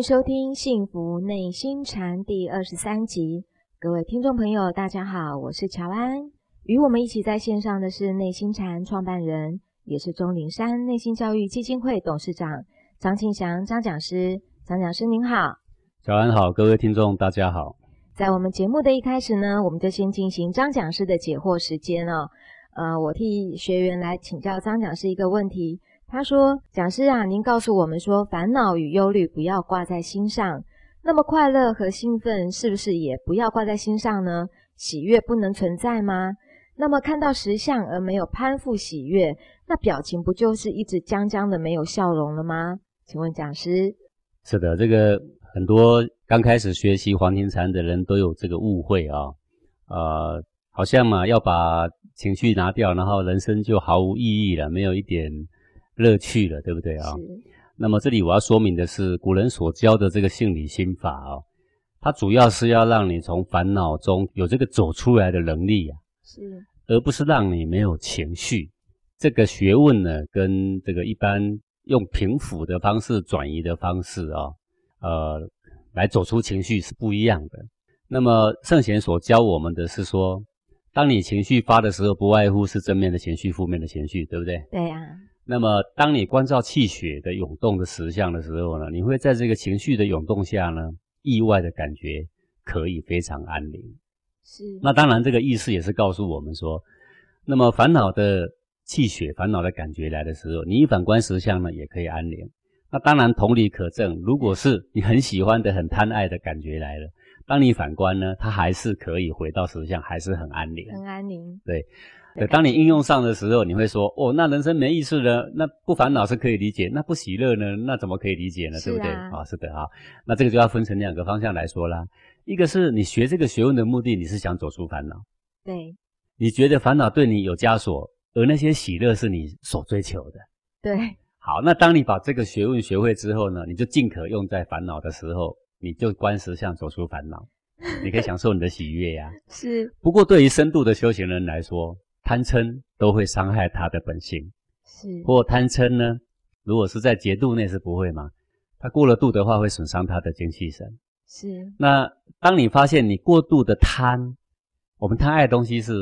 迎收听《幸福内心禅》第二十三集。各位听众朋友，大家好，我是乔安。与我们一起在线上的是内心禅创办人，也是钟灵山内心教育基金会董事长张庆祥张讲师。张讲师您好，乔安好，各位听众大家好。在我们节目的一开始呢，我们就先进行张讲师的解惑时间哦。呃，我替学员来请教张讲师一个问题。他说：“讲师啊，您告诉我们说，烦恼与忧虑不要挂在心上。那么快乐和兴奋是不是也不要挂在心上呢？喜悦不能存在吗？那么看到实相而没有攀附喜悦，那表情不就是一直僵僵的没有笑容了吗？请问讲师？是的，这个很多刚开始学习黄庭禅的人都有这个误会啊，呃，好像嘛要把情绪拿掉，然后人生就毫无意义了，没有一点。”乐趣了，对不对啊？那么这里我要说明的是，古人所教的这个性理心法哦，它主要是要让你从烦恼中有这个走出来的能力啊，是，而不是让你没有情绪。这个学问呢，跟这个一般用平抚的方式、转移的方式啊，呃，来走出情绪是不一样的。那么圣贤所教我们的是说，当你情绪发的时候，不外乎是正面的情绪、负面的情绪，对不对？对呀。那么，当你关照气血的涌动的实相的时候呢，你会在这个情绪的涌动下呢，意外的感觉可以非常安宁。是。那当然，这个意思也是告诉我们说，那么烦恼的气血、烦恼的感觉来的时候，你一反观实相呢，也可以安宁。那当然，同理可证，如果是你很喜欢的、很贪爱的感觉来了，当你反观呢，它还是可以回到实相，还是很安宁。很安宁。对。对，当你应用上的时候，你会说：哦，那人生没意思了，那不烦恼是可以理解，那不喜乐呢？那怎么可以理解呢？对不对？啊，是的啊。那这个就要分成两个方向来说啦。一个是你学这个学问的目的，你是想走出烦恼。对。你觉得烦恼对你有枷锁，而那些喜乐是你所追求的。对。好，那当你把这个学问学会之后呢，你就尽可用在烦恼的时候，你就观实相，走出烦恼，你可以享受你的喜悦呀。是。不过对于深度的修行人来说，贪嗔都会伤害他的本性，是。或贪嗔呢？如果是在节度内是不会嘛？他过了度的话，会损伤他的精气神。是。那当你发现你过度的贪，我们贪爱的东西是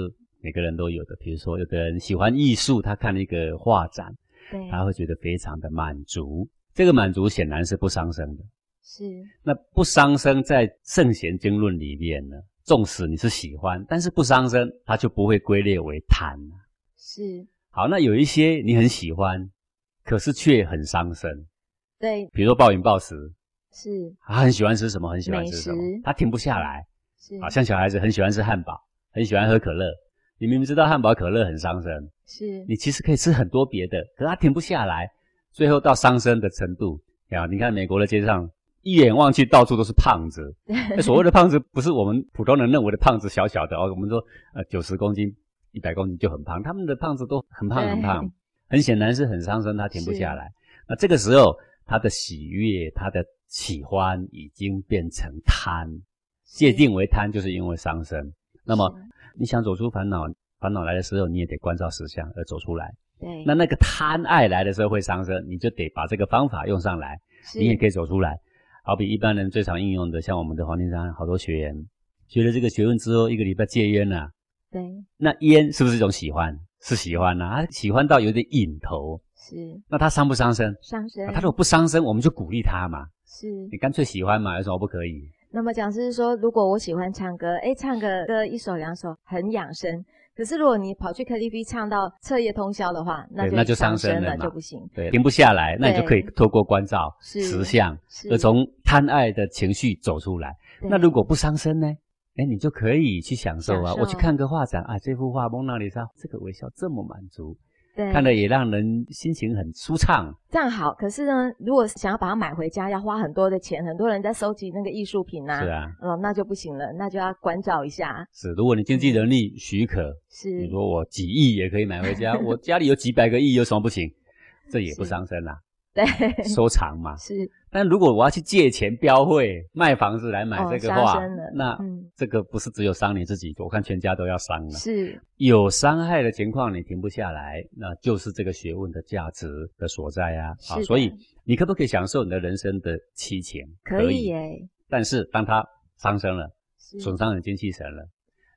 每个人都有的。比如说，有的人喜欢艺术，他看了一个画展，对，他会觉得非常的满足。这个满足显然是不伤身的。是。那不伤身，在圣贤经论里面呢？纵使你是喜欢，但是不伤身，它就不会归列为贪是好，那有一些你很喜欢，可是却很伤身。对，比如说暴饮暴食，是。他很喜欢吃什么，很喜欢吃什么，他停不下来。是。好像小孩子很喜欢吃汉堡，很喜欢喝可乐。你明明知道汉堡、可乐很伤身，是。你其实可以吃很多别的，可是他停不下来，最后到伤身的程度。啊，你看美国的街上。一眼望去，到处都是胖子。所谓的胖子，不是我们普通人认为的胖子，小小的哦。我们说，呃，九十公斤、一百公斤就很胖。他们的胖子都很胖很胖，很显然是很伤身，他停不下来。那这个时候，他的喜悦、他的喜欢已经变成贪，界定为贪，就是因为伤身。那么，你想走出烦恼，烦恼来的时候，你也得关照实相而走出来。对。那那个贪爱来的时候会伤身，你就得把这个方法用上来，你也可以走出来。好比一般人最常应用的，像我们的黄庭山好多学员学了这个学问之后，一个礼拜戒烟呐。对。那烟是不是一种喜欢？是喜欢呐，他喜欢到有点瘾头。是。那他伤不伤身？伤身。他如果不伤身，我们就鼓励他嘛。是。你干脆喜欢嘛，有什么不可以？那么讲师说，如果我喜欢唱歌，哎，唱个歌一首两首很养生。可是如果你跑去 KTV 唱到彻夜通宵的话，那就那就伤身了，就不行。对，停不下来，那你就可以透过关照实相，而从贪爱的情绪走出来。那如果不伤身呢？哎，你就可以去享受啊。我去看个画展啊，这幅画蒙娜丽莎，这个微笑这么满足。看了也让人心情很舒畅，这样好。可是呢，如果想要把它买回家，要花很多的钱。很多人在收集那个艺术品呐，是啊，哦，那就不行了，那就要关照一下。是，如果你经济能力许可，是，你说我几亿也可以买回家，我家里有几百个亿，有什么不行？这也不伤身啦。对，收藏嘛。是，但如果我要去借钱标会卖房子来买这个话，那这个不是只有伤你自己，我看全家都要伤了。是，有伤害的情况你停不下来，那就是这个学问的价值的所在啊。好，所以你可不可以享受你的人生的七情？可以耶。但是当他伤身了，损伤你精气神了，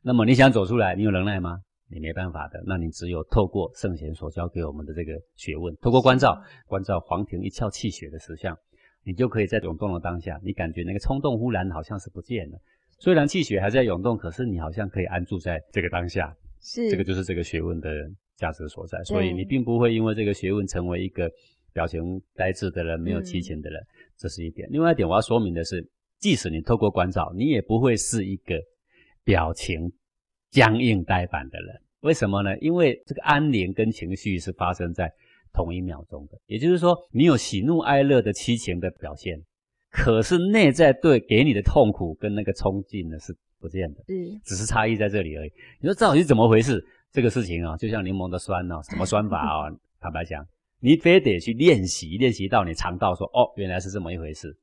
那么你想走出来，你有能耐吗？你没办法的，那你只有透过圣贤所教给我们的这个学问，透过关照，关照黄庭一窍气血的实相，你就可以在涌动的当下，你感觉那个冲动忽然好像是不见了。虽然气血还在涌动，可是你好像可以安住在这个当下。是，这个就是这个学问的价值所在。所以你并不会因为这个学问成为一个表情呆滞的人，没有激情的人，这是一点。另外一点我要说明的是，即使你透过关照，你也不会是一个表情。僵硬呆板的人，为什么呢？因为这个安宁跟情绪是发生在同一秒钟的，也就是说，你有喜怒哀乐的七情的表现，可是内在对给你的痛苦跟那个冲劲呢是不见的，嗯，只是差异在这里而已。你说这到底是怎么回事？这个事情啊，就像柠檬的酸哦，什么酸法啊？坦白讲，你非得去练习，练习到你尝到说，哦，原来是这么一回事。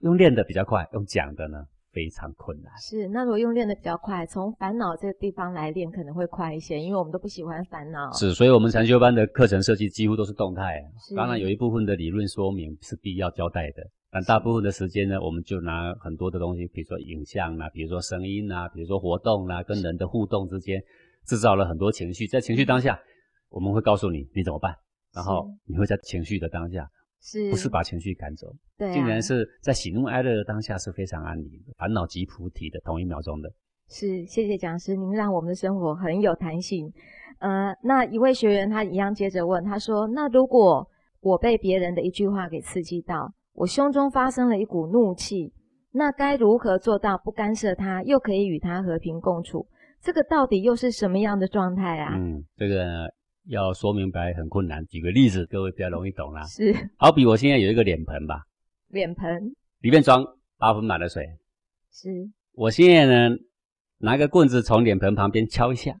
用练的比较快，用讲的呢？非常困难是，那如果用练的比较快，从烦恼这个地方来练可能会快一些，因为我们都不喜欢烦恼。是，所以我们禅修班的课程设计几乎都是动态。当然有一部分的理论说明是必要交代的，但大部分的时间呢，我们就拿很多的东西，比如说影像啊，比如说声音啊，比如说活动啊，跟人的互动之间，制造了很多情绪。在情绪当下，我们会告诉你你怎么办，然后你会在情绪的当下。是，不是把情绪赶走？对，竟然是在喜怒哀乐的当下是非常安宁的，烦恼即菩提的同一秒钟的。是，谢谢讲师，您让我们的生活很有弹性。呃，那一位学员他一样接着问，他说：“那如果我被别人的一句话给刺激到，我胸中发生了一股怒气，那该如何做到不干涉他，又可以与他和平共处？这个到底又是什么样的状态啊？”嗯，这个。要说明白很困难，举个例子，各位比较容易懂啦。是，好比我现在有一个脸盆吧，脸盆里面装八分满的水。是，我现在呢，拿个棍子从脸盆旁边敲一下，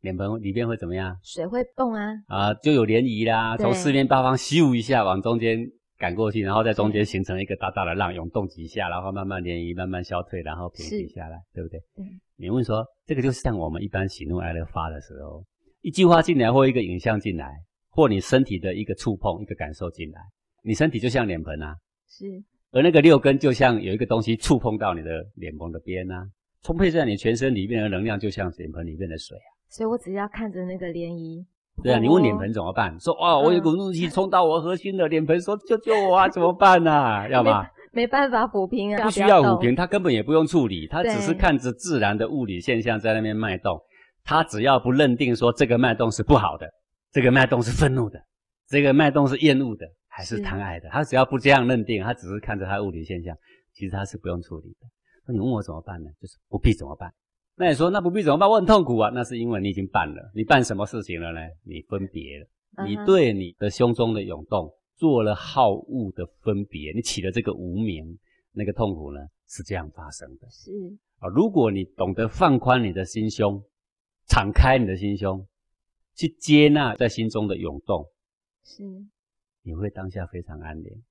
脸盆里面会怎么样？水会动啊。啊，就有涟漪啦，从四面八方咻一下往中间赶过去，然后在中间形成一个大大的浪，涌动几下，然后慢慢涟漪慢慢消退，然后平息下来，对不对？对。你问说，这个就是像我们一般喜怒哀乐发的时候。一句话进来，或一个影像进来，或你身体的一个触碰、一个感受进来，你身体就像脸盆啊，是。而那个六根就像有一个东西触碰到你的脸盆的边啊，充沛在你全身里面的能量就像脸盆里面的水啊。所以我只要看着那个涟漪。对啊，你问脸盆怎么办？说哦，我有股怒气冲到我核心了，脸盆说救救我啊，怎么办呢？要吗？没办法抚平啊，不需要抚平，它根本也不用处理，它只是看着自然的物理现象在那边脉动。他只要不认定说这个脉动是不好的，这个脉动是愤怒的，这个脉动是厌恶的，还是贪爱的，他只要不这样认定，他只是看着他物理现象，其实他是不用处理的。那你问我怎么办呢？就是不必怎么办？那你说那不必怎么办？我很痛苦啊。那是因为你已经办了，你办什么事情了呢？你分别了，你对你的胸中的涌动做了好恶的分别，你起了这个无名，那个痛苦呢是这样发生的。是啊，如果你懂得放宽你的心胸。敞开你的心胸，去接纳在心中的涌动，是，你会当下非常安宁。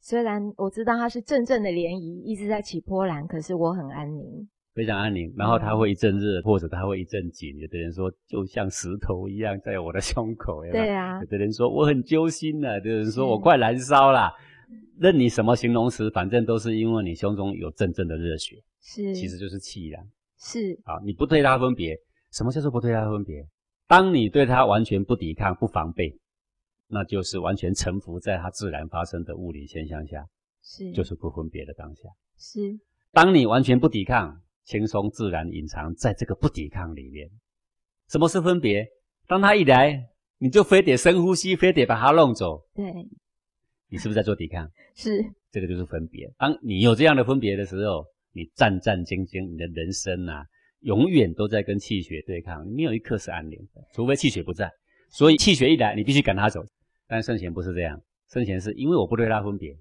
虽然我知道它是阵阵的涟漪，一直在起波澜，可是我很安宁，非常安宁。然后它会一阵热，或者它会一阵紧。有的人说，就像石头一样在我的胸口。对啊。有的人说我很揪心了，有的人说我快燃烧了。任你什么形容词，反正都是因为你胸中有阵阵的热血。是，其实就是气量。是。好，你不对它分别。什么叫做不对他分别？当你对他完全不抵抗、不防备，那就是完全臣服在他自然发生的物理现象下，是，就是不分别的当下。是，当你完全不抵抗、轻松自然隐藏在这个不抵抗里面，什么是分别？当他一来，你就非得深呼吸，非得把他弄走。对，你是不是在做抵抗？是，这个就是分别。当你有这样的分别的时候，你战战兢兢，你的人生啊。永远都在跟气血对抗，没有一刻是安宁的，除非气血不在。所以气血一来，你必须赶他走。但圣贤不是这样，圣贤是因为我不对他分别，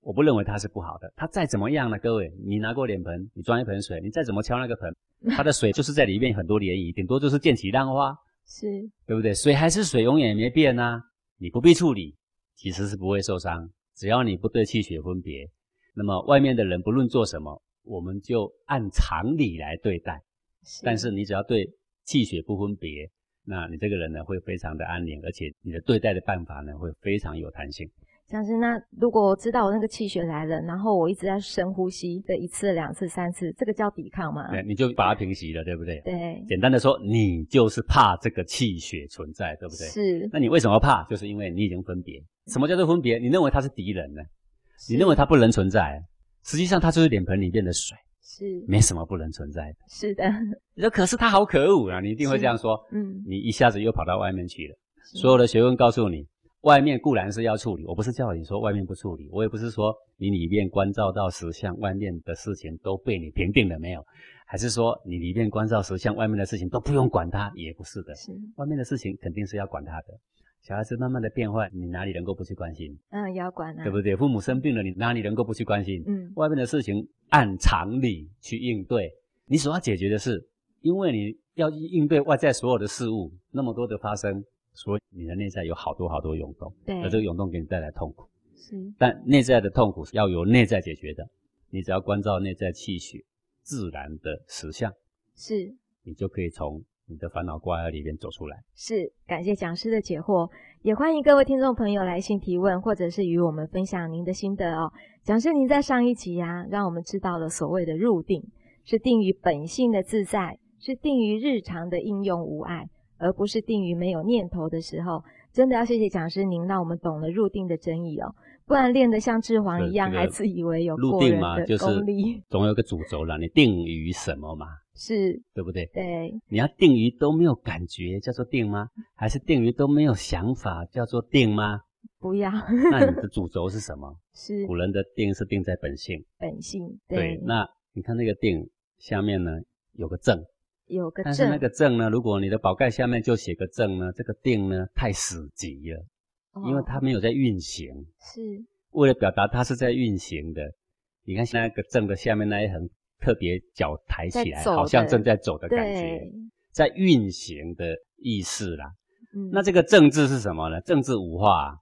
我不认为他是不好的。他再怎么样呢？各位，你拿过脸盆，你装一盆水，你再怎么敲那个盆，它的水就是在里面很多涟漪，顶多就是溅起浪花，是对不对？水还是水，永远也没变啊。你不必处理，其实是不会受伤，只要你不对气血分别，那么外面的人不论做什么，我们就按常理来对待。但是你只要对气血不分别，那你这个人呢会非常的安宁，而且你的对待的办法呢会非常有弹性。像是那如果我知道我那个气血来了，然后我一直在深呼吸的一次、两次、三次，这个叫抵抗吗？对，你就把它平息了，对不对？对。简单的说，你就是怕这个气血存在，对不对？是。那你为什么怕？就是因为你已经分别。什么叫做分别？你认为它是敌人呢？你认为它不能存在？实际上它就是脸盆里面的水，是没什么不能存在的。是的。你说可是他好可恶啊！你一定会这样说。嗯。你一下子又跑到外面去了。所有的学问告诉你。外面固然是要处理，我不是叫你说外面不处理，我也不是说你里面关照到实相，外面的事情都被你平定了没有？还是说你里面关照实相，外面的事情都不用管它？也不是的，是外面的事情肯定是要管它的。小孩子慢慢的变坏，你哪里能够不去关心？嗯，要管啊，对不对？父母生病了，你哪里能够不去关心？嗯，外面的事情按常理去应对，你所要解决的是，因为你要应对外在所有的事物，那么多的发生。所以你的内在有好多好多涌动，对，而这个涌动给你带来痛苦，是。但内在的痛苦是要由内在解决的，你只要关照内在气血自然的实相，是，你就可以从你的烦恼挂碍里面走出来。是，感谢讲师的解惑，也欢迎各位听众朋友来信提问，或者是与我们分享您的心得哦。讲师您在上一集呀，让我们知道了所谓的入定，是定于本性的自在，是定于日常的应用无碍。而不是定于没有念头的时候，真的要谢谢讲师您，让我们懂了入定的真意哦。不然练得像智皇一样，还自以为有入定嘛，就是总有个主轴了。你定于什么嘛？是，对不对？对。你要定于都没有感觉，叫做定吗？还是定于都没有想法，叫做定吗？不要。那你的主轴是什么？是古人的定是定在本性。本性。对。那你看那个定下面呢，有个正。有个但是那个正呢？如果你的宝盖下面就写个正呢，这个定呢太死极了，因为它没有在运行。是，为了表达它是在运行的。你看那个正的下面那一横，特别脚抬起来，好像正在走的感觉，在运行的意思啦。嗯，那这个正字是什么呢？正字五化，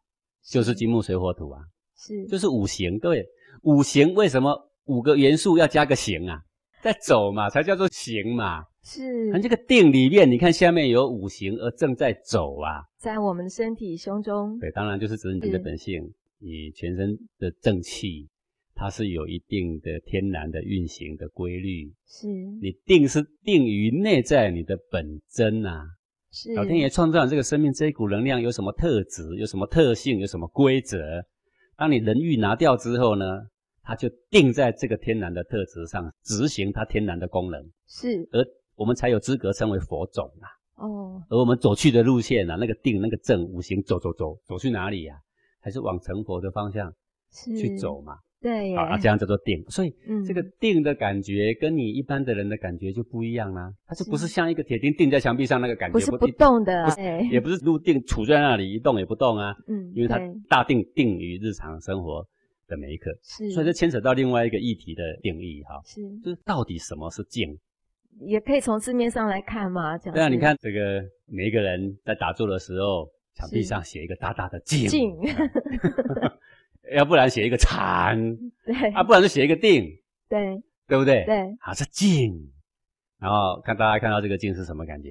就是金木水火土啊，是，就是五行。各位，五行为什么五个元素要加个行啊？在走嘛，才叫做行嘛。是，那这个定里面，你看下面有五行，而正在走啊，在我们身体胸中。对，当然就是指你的本性，你全身的正气，它是有一定的天然的运行的规律。是，你定是定于内在你的本真啊。是，老天爷创造这个生命这一股能量有什么特质，有什么特性，有什么规则？当你人欲拿掉之后呢，它就定在这个天然的特质上，执行它天然的功能。是，而。我们才有资格称为佛种啊！哦，而我们走去的路线呢？那个定、那个正、五行，走走走，走去哪里呀？还是往成佛的方向去走嘛？对，啊，这样叫做定。所以，这个定的感觉跟你一般的人的感觉就不一样啦。它是不是像一个铁钉钉在墙壁上那个感觉，不是不动的，也不是入定杵在那里一动也不动啊。嗯，因为它大定定于日常生活的每一刻，是，所以这牵扯到另外一个议题的定义哈。是，就是到底什么是静？也可以从字面上来看嘛，这样。对啊，你看这个每一个人在打坐的时候，墙壁上写一个大大的“静”，静，要不然写一个“禅 ”，对，啊，不然就写一个“定”，对，对不对？对，好，是静。然后看大家看到这个“静”是什么感觉？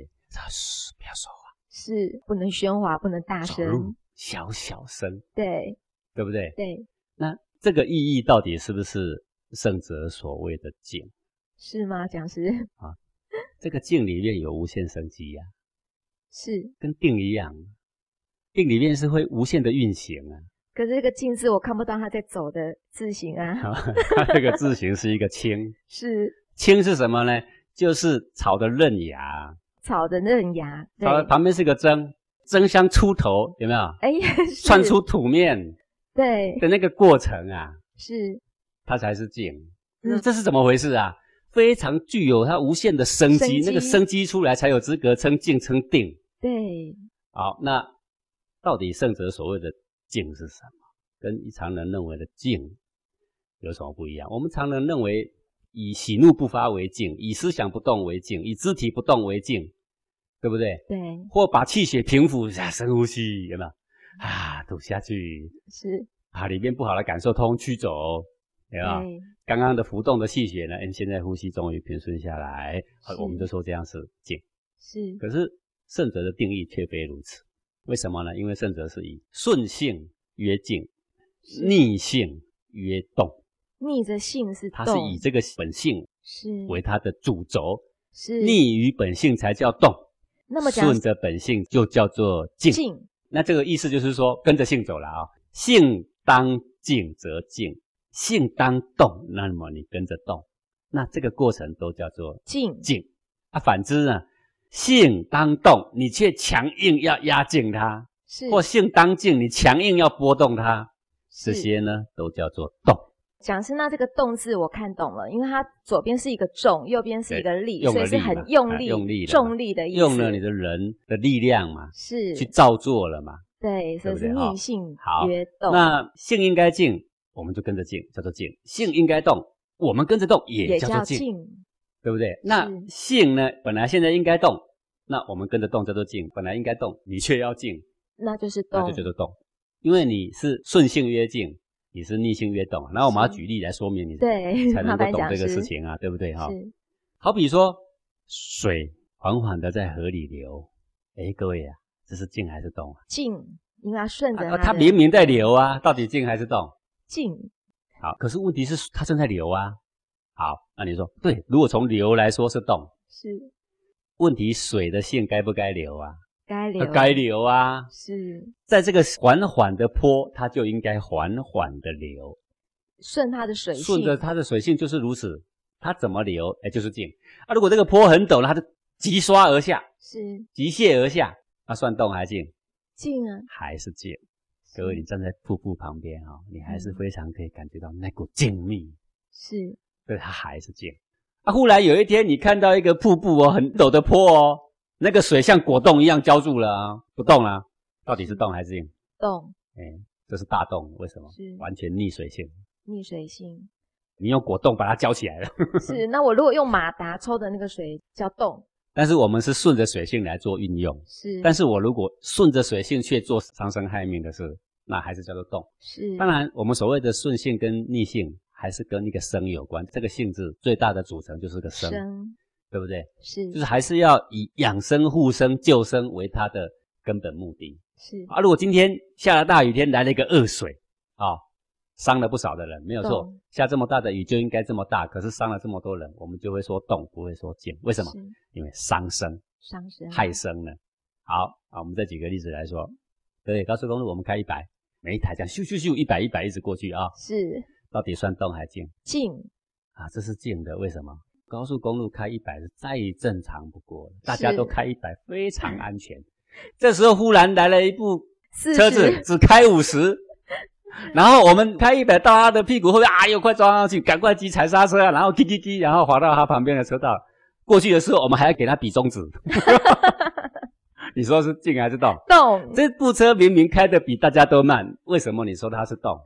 嘘，不要说话，是不能喧哗，不能大声，小小声，对，对不对？对。那这个意义到底是不是圣者所谓的“静”？是吗，讲师？啊，这个镜里面有无限生机呀，是跟定一样，定里面是会无限的运行啊。可是这个镜字我看不到它在走的字形啊。它这个字形是一个青，是青是什么呢？就是草的嫩芽，草的嫩芽，草旁边是个争，争相出头，有没有？哎，窜出土面，对的那个过程啊，是它才是镜。那这是怎么回事啊？非常具有它无限的生机，那个生机出来才有资格称静称定。对，好，那到底圣者所谓的静是什么？跟常人认为的静有什么不一样？我们常人认为以喜怒不发为静，以思想不动为静，以肢体不动为静，对不对？对。或把气血平复一下，深呼吸，有没有？啊吐下去，是把里面不好的感受通驱走，对吧？对刚刚的浮动的气血呢，嗯，现在呼吸终于平顺下来，好我们就说这样是静。是。可是圣者的定义却非如此，为什么呢？因为圣者是以顺性曰静，逆性曰动，逆着性是它是以这个本性是。为它的主轴，是。逆于本性才叫动，那么讲顺着本性就叫做静。静。那这个意思就是说，跟着性走了啊、性当静则静，性当动，那么你跟着动，那这个过程都叫做静静。啊，反之呢，性当动，你却强硬要压静它，是或性当静，你强硬要波动它，这些呢都叫做动。讲师，那这个动字我看懂了，因为它左边是一个重，右边是一个力，用所以是很用力、用力重力的意思。用了你的人的力量嘛，是去造作了嘛。对，所以是逆性好曰动，那性应该静，我们就跟着静，叫做静；性应该动，我们跟着动，也也叫做静，对不对？那性呢，本来现在应该动，那我们跟着动叫做静；本来应该动，你却要静，那就是动，那就叫做动。因为你是顺性约静，你是逆性约动。然后我们要举例来说明你对，才能够懂这个事情啊，对不对哈？好比说水缓缓的在河里流，哎，各位啊，这是静还是动啊？静，因为它顺着啊，它的它明明在流啊，到底静还是动？静，好，可是问题是它正在流啊。好，那你说对，如果从流来说是动，是。问题水的线该不该流啊？该流，该流啊，是。在这个缓缓的坡，它就应该缓缓的流，顺它的水性，顺着它的水性就是如此，它怎么流，哎，就是静啊。如果这个坡很陡了，它就急刷而下，是。急泻而下，那算动还静？静啊，还是静？各位，你站在瀑布旁边哈、哦，你还是嗯非常可以感觉到那股静谧。是对，它还是静。啊，忽然有一天你看到一个瀑布哦，很陡的坡哦，那个水像果冻一样浇住了啊，不动了，到底是动还是静？动哎，这是大动，为什么是？完全逆水性。逆水性，你用果冻把它浇起来了，是。那我如果用马达抽的那个水叫动，但是我们是顺着水性来做运用。是，但是我如果顺着水性去做伤身害命的事，那还是叫做动。是当然，我们所谓的顺性跟逆性，还是跟一个生有关。这个性质最大的组成就是个生，生对不对？是就是还是要以养生、护生、救生为它的根本目的是啊。如果今天下了大雨天，来了一个恶水啊，伤了不少的人，没有错。下这么大的雨就应该这么大，可是伤了这么多人，我们就会说动，不会说静。为什么？因为伤生、伤身害生呢。好啊，我们再举个例子来说，对，高速公路我们开一百，每一台这样咻咻咻一百一百一直过去啊，是到底算动还静静啊？这是静的，为什么？高速公路开一百是再正常不过了，大家都开一百，非常安全。这时候忽然来了一部四车子只开五十，然后我们开一百到他的屁股后面，啊，又快撞上去，赶快急踩刹车啊，然后滴滴滴，然后滑到他旁边的车道。过去的时候，我们还要给他比中指。你说是静还是动？动这部车明明开的比大家都慢，为什么你说它是动？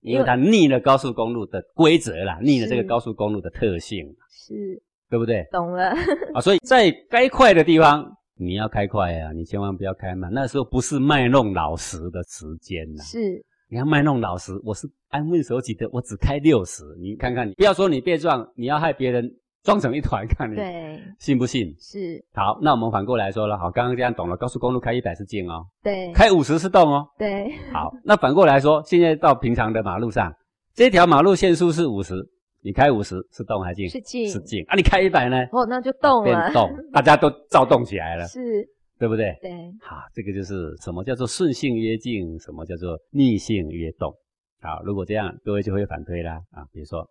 因为它逆了高速公路的规则啦，逆了这个高速公路的特性，是对不对？懂了 啊，所以在该快的地方你要开快啊，你千万不要开慢。那时候不是卖弄老实的时间呐、是你要卖弄老实，我是安分守己的，我只开六十。你看看你，不要说你被撞，你要害别人撞成一团，看你对信不信？是好，那我们反过来说了，好，刚刚这样懂了，高速公路开一百是静哦，对开五十是动哦。对 好，那反过来说，现在到平常的马路上，这条马路限速是五十，你开五十是动还是静？是静是静啊，你开一百呢？哦那就动了变动，大家都躁动起来了，是对不对？对好，这个就是什么叫做顺性约静，什么叫做逆性约动。好，如果这样，各位就会反推啦啊，比如说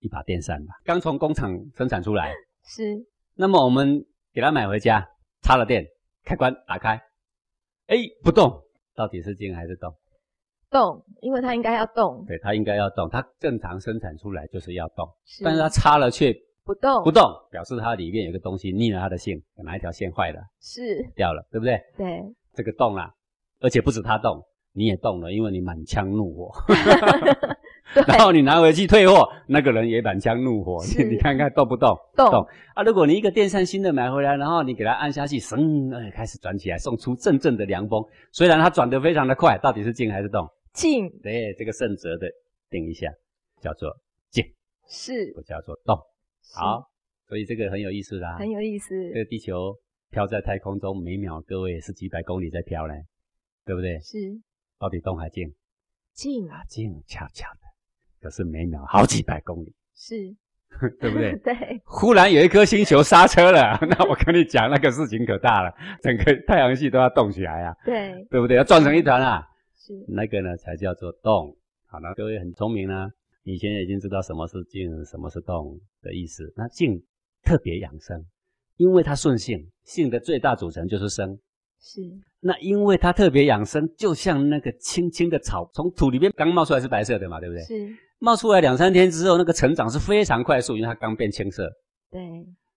一把电扇吧，刚从工厂生产出来，是那么我们给它买回家，插了电，开关打开，哎，不动，到底是静还是动？动，因为它应该要动对，它应该要动，它正常生产出来就是要动，是但是它插了却不动不动，表示它里面有个东西逆了它的性，哪一条线坏了是掉了，对不对？对这个动啊，而且不止它动，你也动了，因为你满腔怒火，然后你拿回去退货，那个人也满腔怒火，是 你看看动不动？动啊！如果你一个电扇新的买回来，然后你给它按下去，噌，哎，开始转起来，送出阵阵的凉风。虽然它转得非常的快，到底是静还是动？静对，这个圣哲的定一下，叫做静，是不叫做动。是好，所以这个很有意思啦。很有意思，这个地球飘在太空中，每秒各位是几百公里在飘呢，对不对？是到底动还静？静啊，静悄悄的，可是每秒好几百公里，是 对不对？对忽然有一颗星球刹车了，那我跟你讲，那个事情可大了，整个太阳系都要动起来啊，对对不对？要撞成一团啊，是那个呢才叫做动。好了，各位很聪明啦，你现在已经知道什么是静，什么是动的意思。那静特别养生，因为它顺性，性的最大组成就是生。是那因为它特别养生，就像那个青青的草，从土里面刚冒出来是白色的嘛，对不对？是，冒出来两三天之后，那个成长是非常快速，因为它刚变青色。对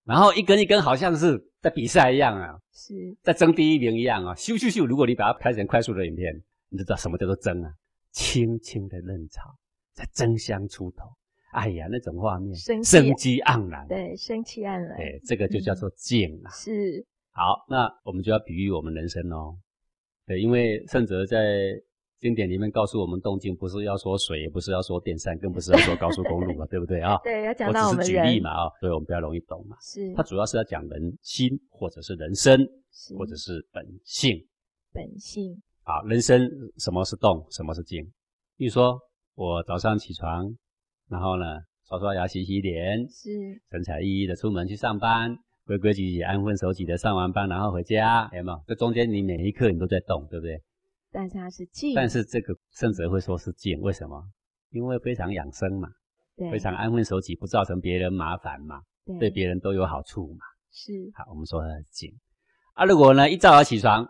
然后一根一根好像是在比赛一样啊，是在争第一名一样啊，咻咻咻！如果你把它拍成快速的影片，你就知道什么叫做争啊，青青的嫩草在争相出头，哎呀，那种画面生机盎然，对生气盎然，哎，这个就叫做静啊。是好，那我们就要比喻我们人生哦。对，因为圣哲在经典里面告诉我们，动静不是要说水，也不是要说电扇，更不是要说高速公路了，对不对啊？对要讲我到我们人只是举例嘛啊，所以我们比较容易懂嘛。是它主要是要讲人心，或者是人生，是或者是本性。本性好，人生什么是动，什么是静？比如说，我早上起床，然后呢，刷刷牙、洗洗脸，是神采奕奕的出门去上班，规规矩矩、安分守己的上完班，然后回家，有没有？这中间你每一刻你都在动，对不对？但是它是静，但是这个圣哲会说是静，为什么？因为非常养生嘛，对非常安分守己，不造成别人麻烦嘛，对别人都有好处嘛。是好，我们说它是静。啊，如果呢一早起床，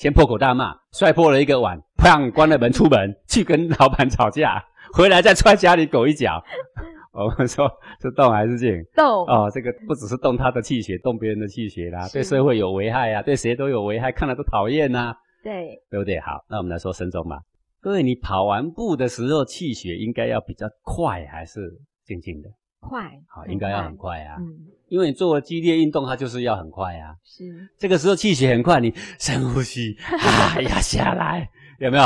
先破口大骂，摔破了一个碗，砰，关了门出门去跟老板吵架，回来再踹家里狗一脚。我们说是动还是静？动哦，这个不只是动他的气血，动别人的气血啦，对社会有危害啊，对谁都有危害，看了都讨厌呐，对对不对？好，那我们来说身中吧。各位，你跑完步的时候，气血应该要比较快还是静静的？快好，应该要很快啊，嗯因为你做了激烈运动，它就是要很快啊。是这个时候气血很快，你深呼吸，啊，压下来，有没有？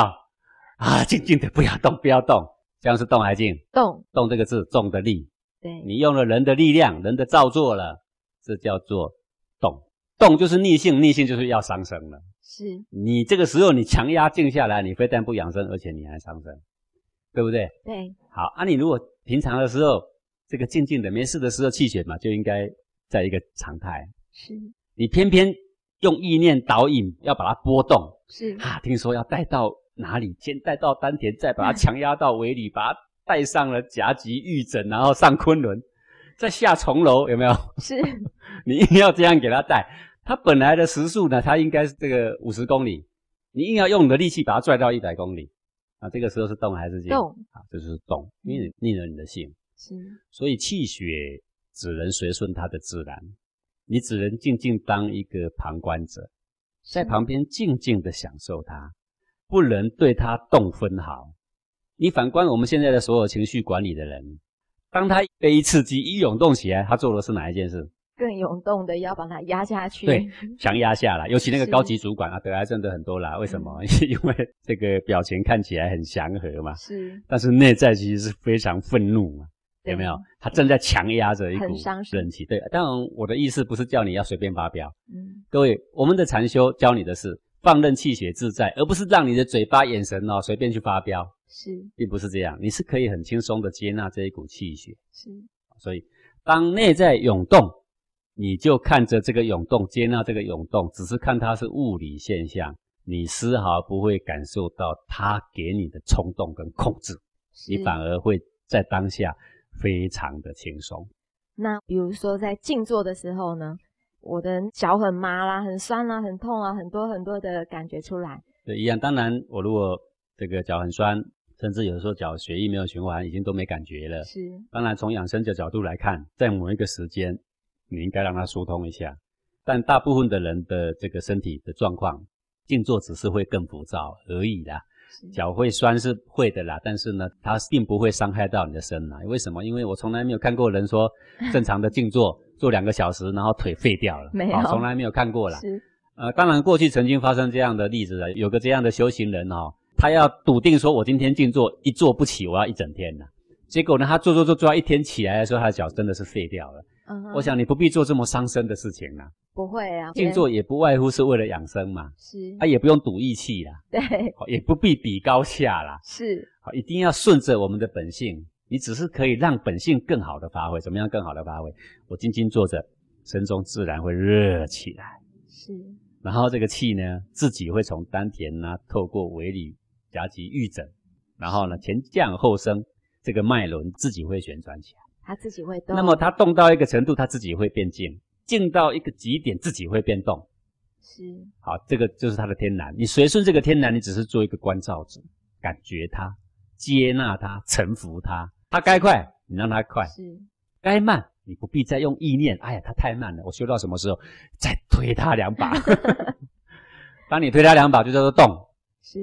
啊，静静的，不要动，不要动，这样是动还静？动动这个字，重的力，对你用了人的力量，人的造作了，这叫做动。动就是逆性，逆性就是要伤身了。是你这个时候你强压静下来，你非但不养生，而且你还伤身，对不对？对好啊，你如果平常的时候，这个静静的没事的时候，气血嘛就应该在一个常态。是你偏偏用意念导引，要把它波动是啊！听说要带到哪里？先带到丹田，再把它强压到尾里，把它带上了夹脊玉枕，然后上昆仑，再下重楼，有没有？是 你硬要这样给他带，他本来的时速呢，他应该是这个五十公里，你硬要用你的力气把它拽到一百公里，啊，这个时候是动还是静？动啊，这就是动，因为你逆了你的性。是所以气血只能随顺它的自然，你只能静静当一个旁观者，在旁边静静的享受它，不能对它动分毫。你反观我们现在的所有情绪管理的人，当他被一刺激一涌动起来，他做的是哪一件事？更涌动的要把它压下去，对，强压下来。尤其那个高级主管啊，得癌症的很多啦。为什么？因为这个表情看起来很祥和嘛，是但是内在其实是非常愤怒嘛。对有没有？他正在强压着一股很伤身人气。对，当然我的意思不是叫你要随便发飙。嗯各位，我们的禅修教你的是放任气血自在，而不是让你的嘴巴、眼神哦随便去发飙，是并不是这样。你是可以很轻松的接纳这一股气血。是所以，当内在涌动，你就看着这个涌动，接纳这个涌动，只是看它是物理现象，你丝毫不会感受到它给你的冲动跟控制，你反而会在当下非常的轻松。那比如说在静坐的时候呢，我的脚很麻啦、很酸啦、很痛啊，很多很多的感觉出来。对，一样。当然，我如果这个脚很酸，甚至有的时候脚血液没有循环，已经都没感觉了。是当然，从养生的角度来看，在某一个时间，你应该让它疏通一下。但大部分的人的这个身体的状况，静坐只是会更浮躁而已啦。脚会酸是会的啦，但是呢，它并不会伤害到你的身啊。为什么？因为我从来没有看过人说 正常的静坐坐两个小时，然后腿废掉了，没有，从来没有看过啦。是，呃，当然过去曾经发生这样的例子啊，有个这样的修行人哦，他要笃定说，我今天静坐一坐不起，我要一整天呢。结果呢，他做做做做到一天起来的时候，他的脚真的是废掉了。嗯，我想你不必做这么伤身的事情啊。不会啊，静坐也不外乎是为了养生嘛。是，啊，也不用赌义气啦。对，也不必比高下啦。是，好，一定要顺着我们的本性。你只是可以让本性更好的发挥，怎么样更好的发挥？我静静坐着，身中自然会热起来。是，然后这个气呢，自己会从丹田呢，透过尾闾夹脊玉枕，然后呢前降后升，这个脉轮自己会旋转起来。它自己会动。那么它动到一个程度，它自己会变静；静到一个极点，自己会变动。是。好，这个就是它的天然。你随顺这个天然，你只是做一个关照者，感觉它，接纳它，臣服它。它该快，你让它快；是。该慢，你不必再用意念。哎呀，它太慢了，我修到什么时候再推它两把？当你推它两把，就叫做动。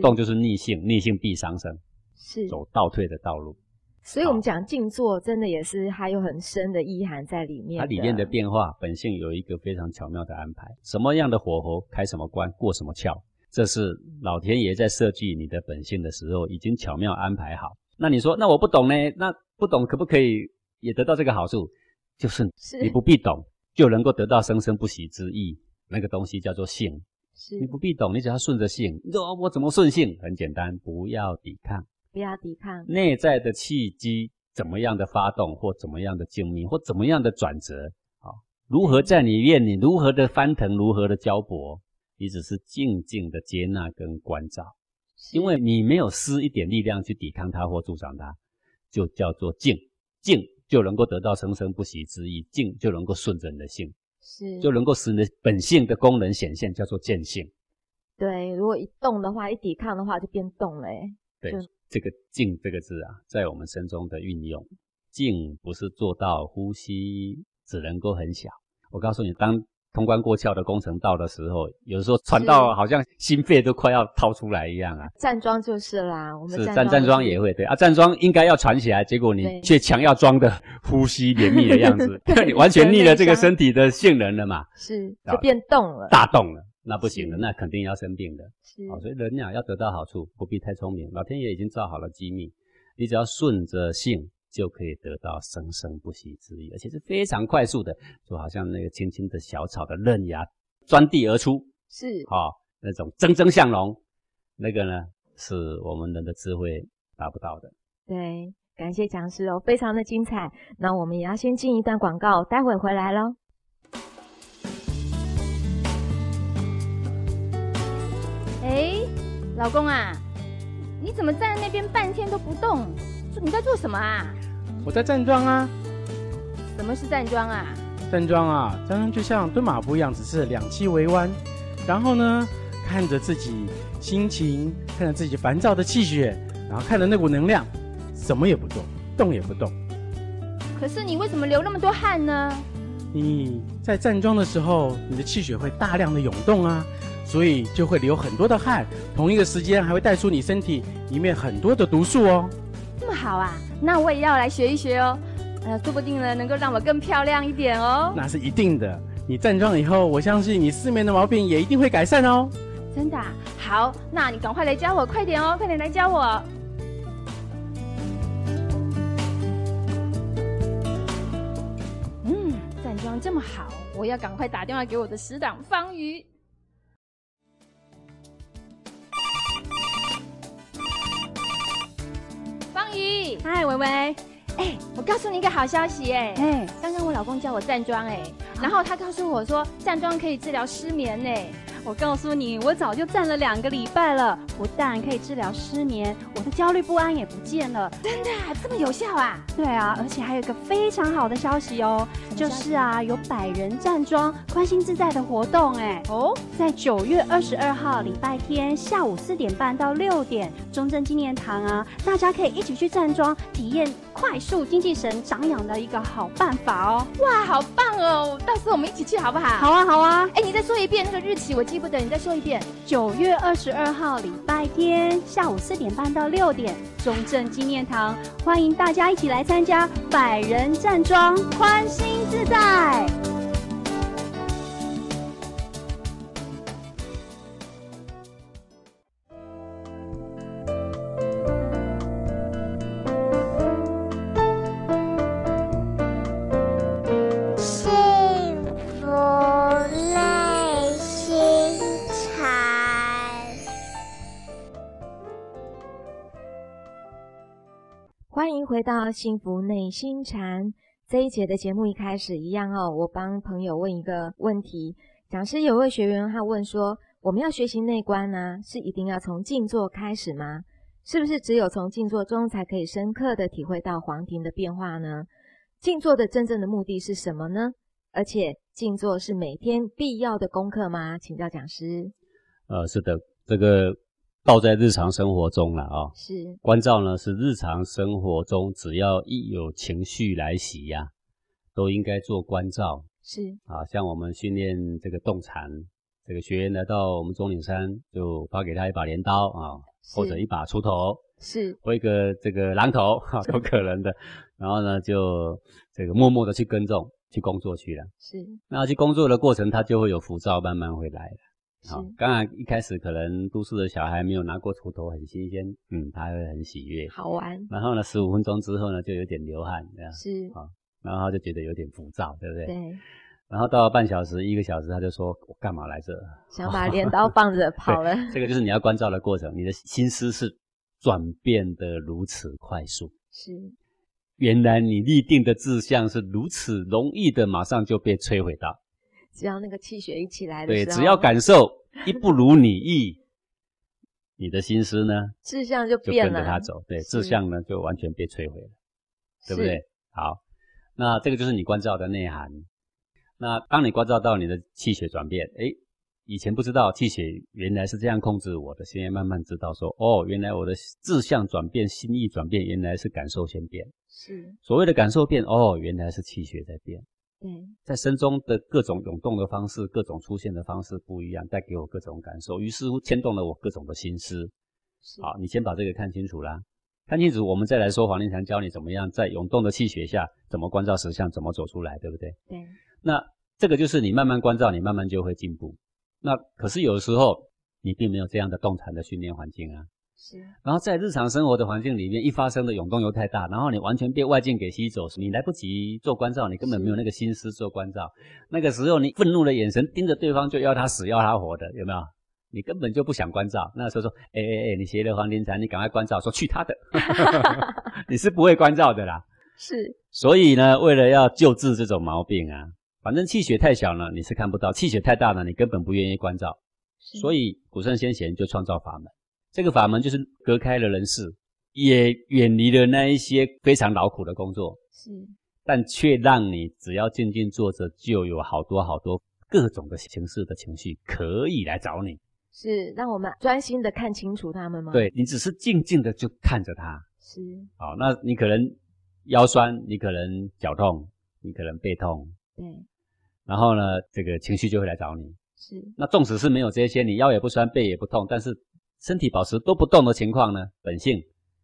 动就是逆性，逆性必伤身。是。走倒退的道路。所以，我们讲静坐，真的也是还有很深的意涵在里面。它里面的变化本性有一个非常巧妙的安排，什么样的火候开什么关，过什么窍，这是老天爷在设计你的本性的时候已经巧妙安排好。那你说，那我不懂呢？那不懂可不可以也得到这个好处？就是你不必懂，就能够得到生生不息之意。那个东西叫做性。是你不必懂，你只要顺着性。你说我怎么顺性？很简单，不要抵抗。不要抵抗。内在的契机，怎么样的发动，或怎么样的静谧，或怎么样的转折，啊，如何在你面你如何的翻腾，如何的交薄，你只是静静的接纳跟关照，因为你没有施一点力量去抵抗它或助长它，就叫做静，静就能够得到生生不息之意，静就能够顺着你的性，是。就能够使你的本性的功能显现，叫做见性。对，如果一动的话，一抵抗的话，就变动了，哎，对。这个“静”这个字啊，在我们身中的运用，“静”不是做到呼吸只能够很小。我告诉你，当通关过窍的工程到的时候，有时候喘到好像心肺都快要掏出来一样啊。站桩就是啦，我们是站站桩也会对啊，站桩应该要喘起来，结果你却强要装的呼吸绵密的样子，你完全逆了这个身体的性能了嘛？是，就变动了，大动了。那不行的，那肯定要生病的。是，所以人呀要得到好处，不必太聪明。老天爷已经造好了机密，你只要顺着性，就可以得到生生不息之意，而且是非常快速的，就好像那个青青的小草的嫩芽钻地而出，是，啊，那种蒸蒸向荣，那个呢是我们人的智慧达不到的。对，感谢讲师哦，非常的精彩。那我们也要先进一段广告，待会回来喽。老公啊，你怎么站在那边半天都不动？你在做什么啊？我在站桩啊。什么是站桩啊？站桩啊，站桩就像蹲马步一样，只是两膝微弯，然后呢，看着自己心情，看着自己烦躁的气血，然后看着那股能量，什么也不做，动也不动。可是你为什么流那么多汗呢？你在站桩的时候，你的气血会大量的涌动啊。所以就会流很多的汗，同一个时间还会带出你身体里面很多的毒素哦。这么好啊，那我也要来学一学哦。呃，说不定呢，能够让我更漂亮一点哦。那是一定的。你站桩以后，我相信你失眠的毛病也一定会改善哦。真的？好，那你赶快来教我，快点哦，快点来教我。嗯，站桩这么好，我要赶快打电话给我的死党方瑜。嗨，维维，哎，我告诉你一个好消息，哎，哎，刚刚我老公叫我站桩，哎，然后他告诉我说站桩可以治疗失眠，呢。我告诉你，我早就站了两个礼拜了，不但可以治疗失眠，我的焦虑不安也不见了。真的这么有效啊？对啊，而且还有一个非常好的消息哦，就是啊，有百人站桩宽心自在的活动，哎，哦，在九月二十二号礼拜天下午四点半到六点，中正纪念堂啊，大家可以一起去站桩体验。快速精气神长养的一个好办法哦。哇，好棒哦！到时候我们一起去好不好？好啊，好啊。哎，你再说一遍那个日期，我记不得，你再说一遍。九月二十二号礼拜天下午四点半到六点，中正纪念堂，欢迎大家一起来参加百人站桩，宽心自在。到幸福内心禅这一节的节目一开始一样哦，我帮朋友问一个问题。讲师有位学员他问说：我们要学习内观呢，是一定要从静坐开始吗？是不是只有从静坐中才可以深刻的体会到黄庭的变化呢？静坐的真正的目的是什么呢？而且静坐是每天必要的功课吗？请教讲师。呃，是的，这个。倒在日常生活中了啊，是关照呢，是日常生活中只要一有情绪来袭呀，都应该做关照。是啊，像我们训练这个动禅，这个学员来到我们钟岭山，就发给他一把镰刀啊，或者一把锄头，是或一个这个榔头哈，都可能的。然后呢，就这个默默的去耕种、去工作去了。是，那去工作的过程，他就会有浮躁慢慢会来了。好，刚刚一开始可能都市的小孩没有拿过锄头，很新鲜，嗯，他会很喜悦，好玩。然后呢，十五分钟之后呢，就有点流汗，这样是，啊，然后他就觉得有点浮躁，对不对？对。然后到了半小时、一个小时，他就说：“我干嘛来这？想把镰刀放着跑了。”这个就是你要关照的过程，你的心思是转变的如此快速。是，原来你立定的志向是如此容易的，马上就被摧毁到。只要那个气血一起来的时候，对，只要感受 一不如你意，你的心思呢，志向就变了，跟着他走，对，志向呢就完全被摧毁了，对不对？好，那这个就是你关照的内涵。那当你关照到你的气血转变，哎，以前不知道气血原来是这样控制我的，现在慢慢知道说，哦，原来我的志向转变、心意转变，原来是感受先变。是，所谓的感受变，哦，原来是气血在变。对，在身中的各种涌动的方式，各种出现的方式不一样，带给我各种感受，于是乎牵动了我各种的心思。好，你先把这个看清楚啦，看清楚，我们再来说黄庭禅教你怎么样在涌动的气血下，怎么关照实相，怎么走出来，对不对？对。那这个就是你慢慢关照，你慢慢就会进步。那可是有时候你并没有这样的动禅的训练环境啊。是，然后在日常生活的环境里面，一发生的涌动又太大，然后你完全被外境给吸走，你来不及做关照，你根本没有那个心思做关照。那个时候，你愤怒的眼神盯着对方，就要他死要他活的，有没有？你根本就不想关照。那时候说，哎哎哎，你学了黄庭禅，你赶快关照，说去他的，你是不会关照的啦。是，所以呢，为了要救治这种毛病啊，反正气血太小了，你是看不到；气血太大了，你根本不愿意关照。所以古圣先贤就创造法门。这个法门就是隔开了人世，也远离了那一些非常劳苦的工作，是，但却让你只要静静坐着，就有好多好多各种的形式的情绪可以来找你，是让我们专心的看清楚他们吗？对你只是静静的就看着他，是，好，那你可能腰酸，你可能脚痛，你可能背痛，对，然后呢，这个情绪就会来找你，是，那纵使是没有这些，你腰也不酸，背也不痛，但是。身体保持都不动的情况呢，本性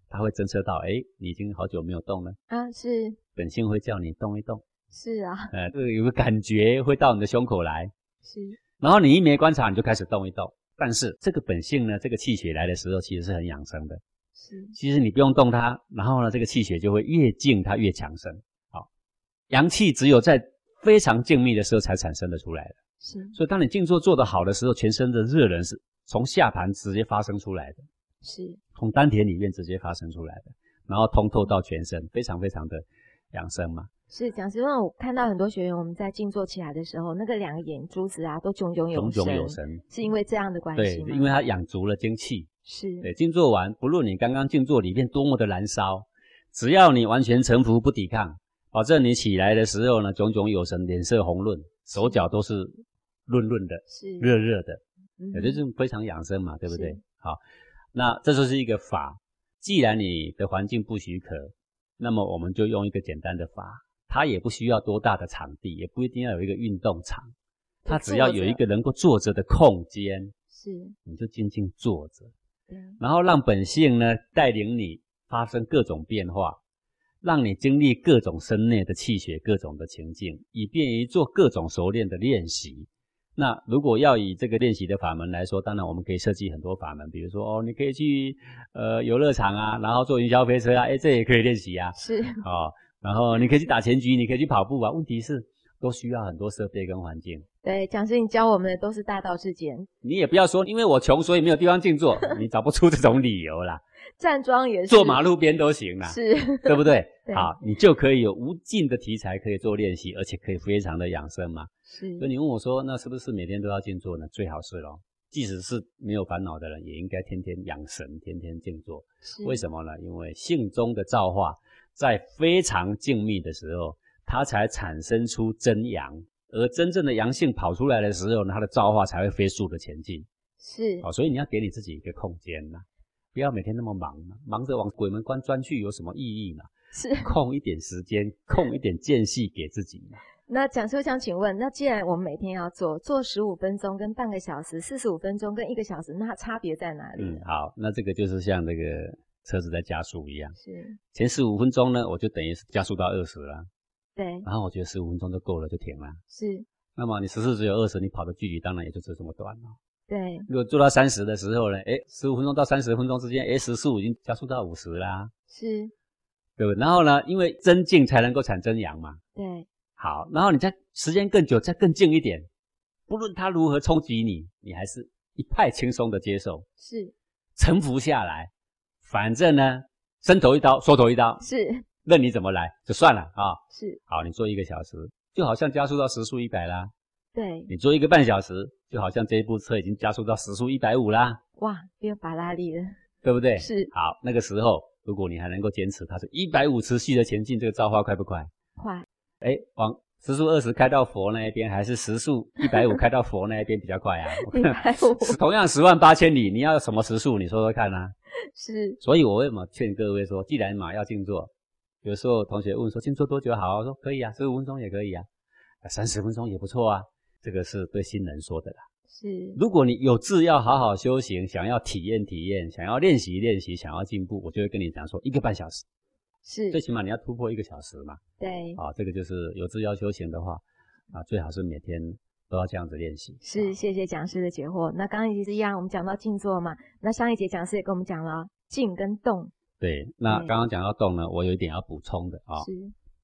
它会侦测到，哎，你已经好久没有动了。啊，是，本性会叫你动一动，是啊，呃，这个有个感觉会到你的胸口来，是，然后你一没观察，你就开始动一动，但是这个本性呢，这个气血来的时候，其实是很养生的，是，其实你不用动它，然后呢，这个气血就会越静它越强盛，好，阳气只有在非常静谧的时候才产生的出来的，是，所以当你静坐做得好的时候，全身的热能是。从下盘直接发生出来的，是。从丹田里面直接发生出来的，然后通透到全身，非常非常的养生嘛。是讲实话，我看到很多学员，我们在静坐起来的时候，那个两个眼珠子啊，都炯炯有神，炯炯有神，是因为这样的关系对，因为它养足了精气。是。对，静坐完，不论你刚刚静坐里面多么的燃烧，只要你完全臣服不抵抗，保证你起来的时候呢，炯炯有神，脸色红润，手脚都是润润的，是。热热的。也就是非常养生嘛，对不对？好，那这就是一个法。既然你的环境不许可，那么我们就用一个简单的法，它也不需要多大的场地，也不一定要有一个运动场，它只要有一个能够坐着的空间，是，你就静静坐着，对，然后让本性呢带领你发生各种变化，让你经历各种身内的气血、各种的情境，以便于做各种熟练的练习。那如果要以这个练习的法门来说，当然我们可以设计很多法门，比如说哦，你可以去呃游乐场啊，然后坐云霄飞车啊，哎，这也可以练习啊。是，哦，然后你可以去打拳击，你可以去跑步啊。问题是都需要很多设备跟环境。对，讲师你教我们的都是大道至简，你也不要说因为我穷所以没有地方静坐，你找不出这种理由啦。站桩也是，坐马路边都行啦，是，对不对？对好，你就可以有无尽的题材可以做练习，而且可以非常的养生嘛。是，所以你问我说，那是不是每天都要静坐呢？最好是咯。即使是没有烦恼的人，也应该天天养神，天天静坐。是为什么呢？因为性中的造化在非常静谧的时候，它才产生出真阳，而真正的阳性跑出来的时候呢，它的造化才会飞速的前进。是好，所以你要给你自己一个空间呐，不要每天那么忙嘛，忙着往鬼门关钻去有什么意义呢？是。空一点时间，空一点间隙给自己嘛。那讲师我想请问，那既然我们每天要做做十五分钟跟半个小时，四十五分钟跟一个小时，那差别在哪里？嗯，好，那这个就是像那个车子在加速一样，是，前十五分钟呢，我就等于是加速到二十了，对，然后我觉得十五分钟就够了，就停了。是，那么你时速只有二十，你跑的距离当然也就只有这么短了。对，如果做到三十的时候呢，哎，十五分钟到三十分钟之间，哎，时速已经加速到五十啦，是，对不？然后呢，因为增静才能够产增阳嘛。对，好，然后你再时间更久，再更近一点，不论它如何冲击你，你还是一派轻松的接受，是，臣服下来。反正呢，伸头一刀，缩头一刀，是，任你怎么来，就算了啊。是，好，你做一个小时，就好像加速到时速一百啦。对，你做一个半小时，就好像这部车已经加速到时速一百五啦，哇，变法拉利了，对不对？是，好，那个时候如果你还能够坚持，它是一百五持续的前进，这个造化快不快？快，哎，往时速二十开到佛那一边，还是时速一百五开到佛那一边比较快啊？一百五，同样十万八千里，你要什么时速？你说说看啊？是，所以我为什么劝各位说，既然马要静坐，有时候同学问说静坐多久好？我说可以啊，十五分钟也可以啊，三十分钟也不错啊。这个是对新人说的啦。是，如果你有志要好好修行，想要体验体验，想要练习练习，想要进步，我就会跟你讲说，一个半小时，是，最起码你要突破一个小时嘛。对，啊，这个就是有志要修行的话，啊，最好是每天都要这样子练习。是，谢谢讲师的解惑。那刚刚也是一样，我们讲到静坐嘛，那上一节讲师也跟我们讲了静跟动。对，那刚刚讲到动呢，我有一点要补充的啊，是，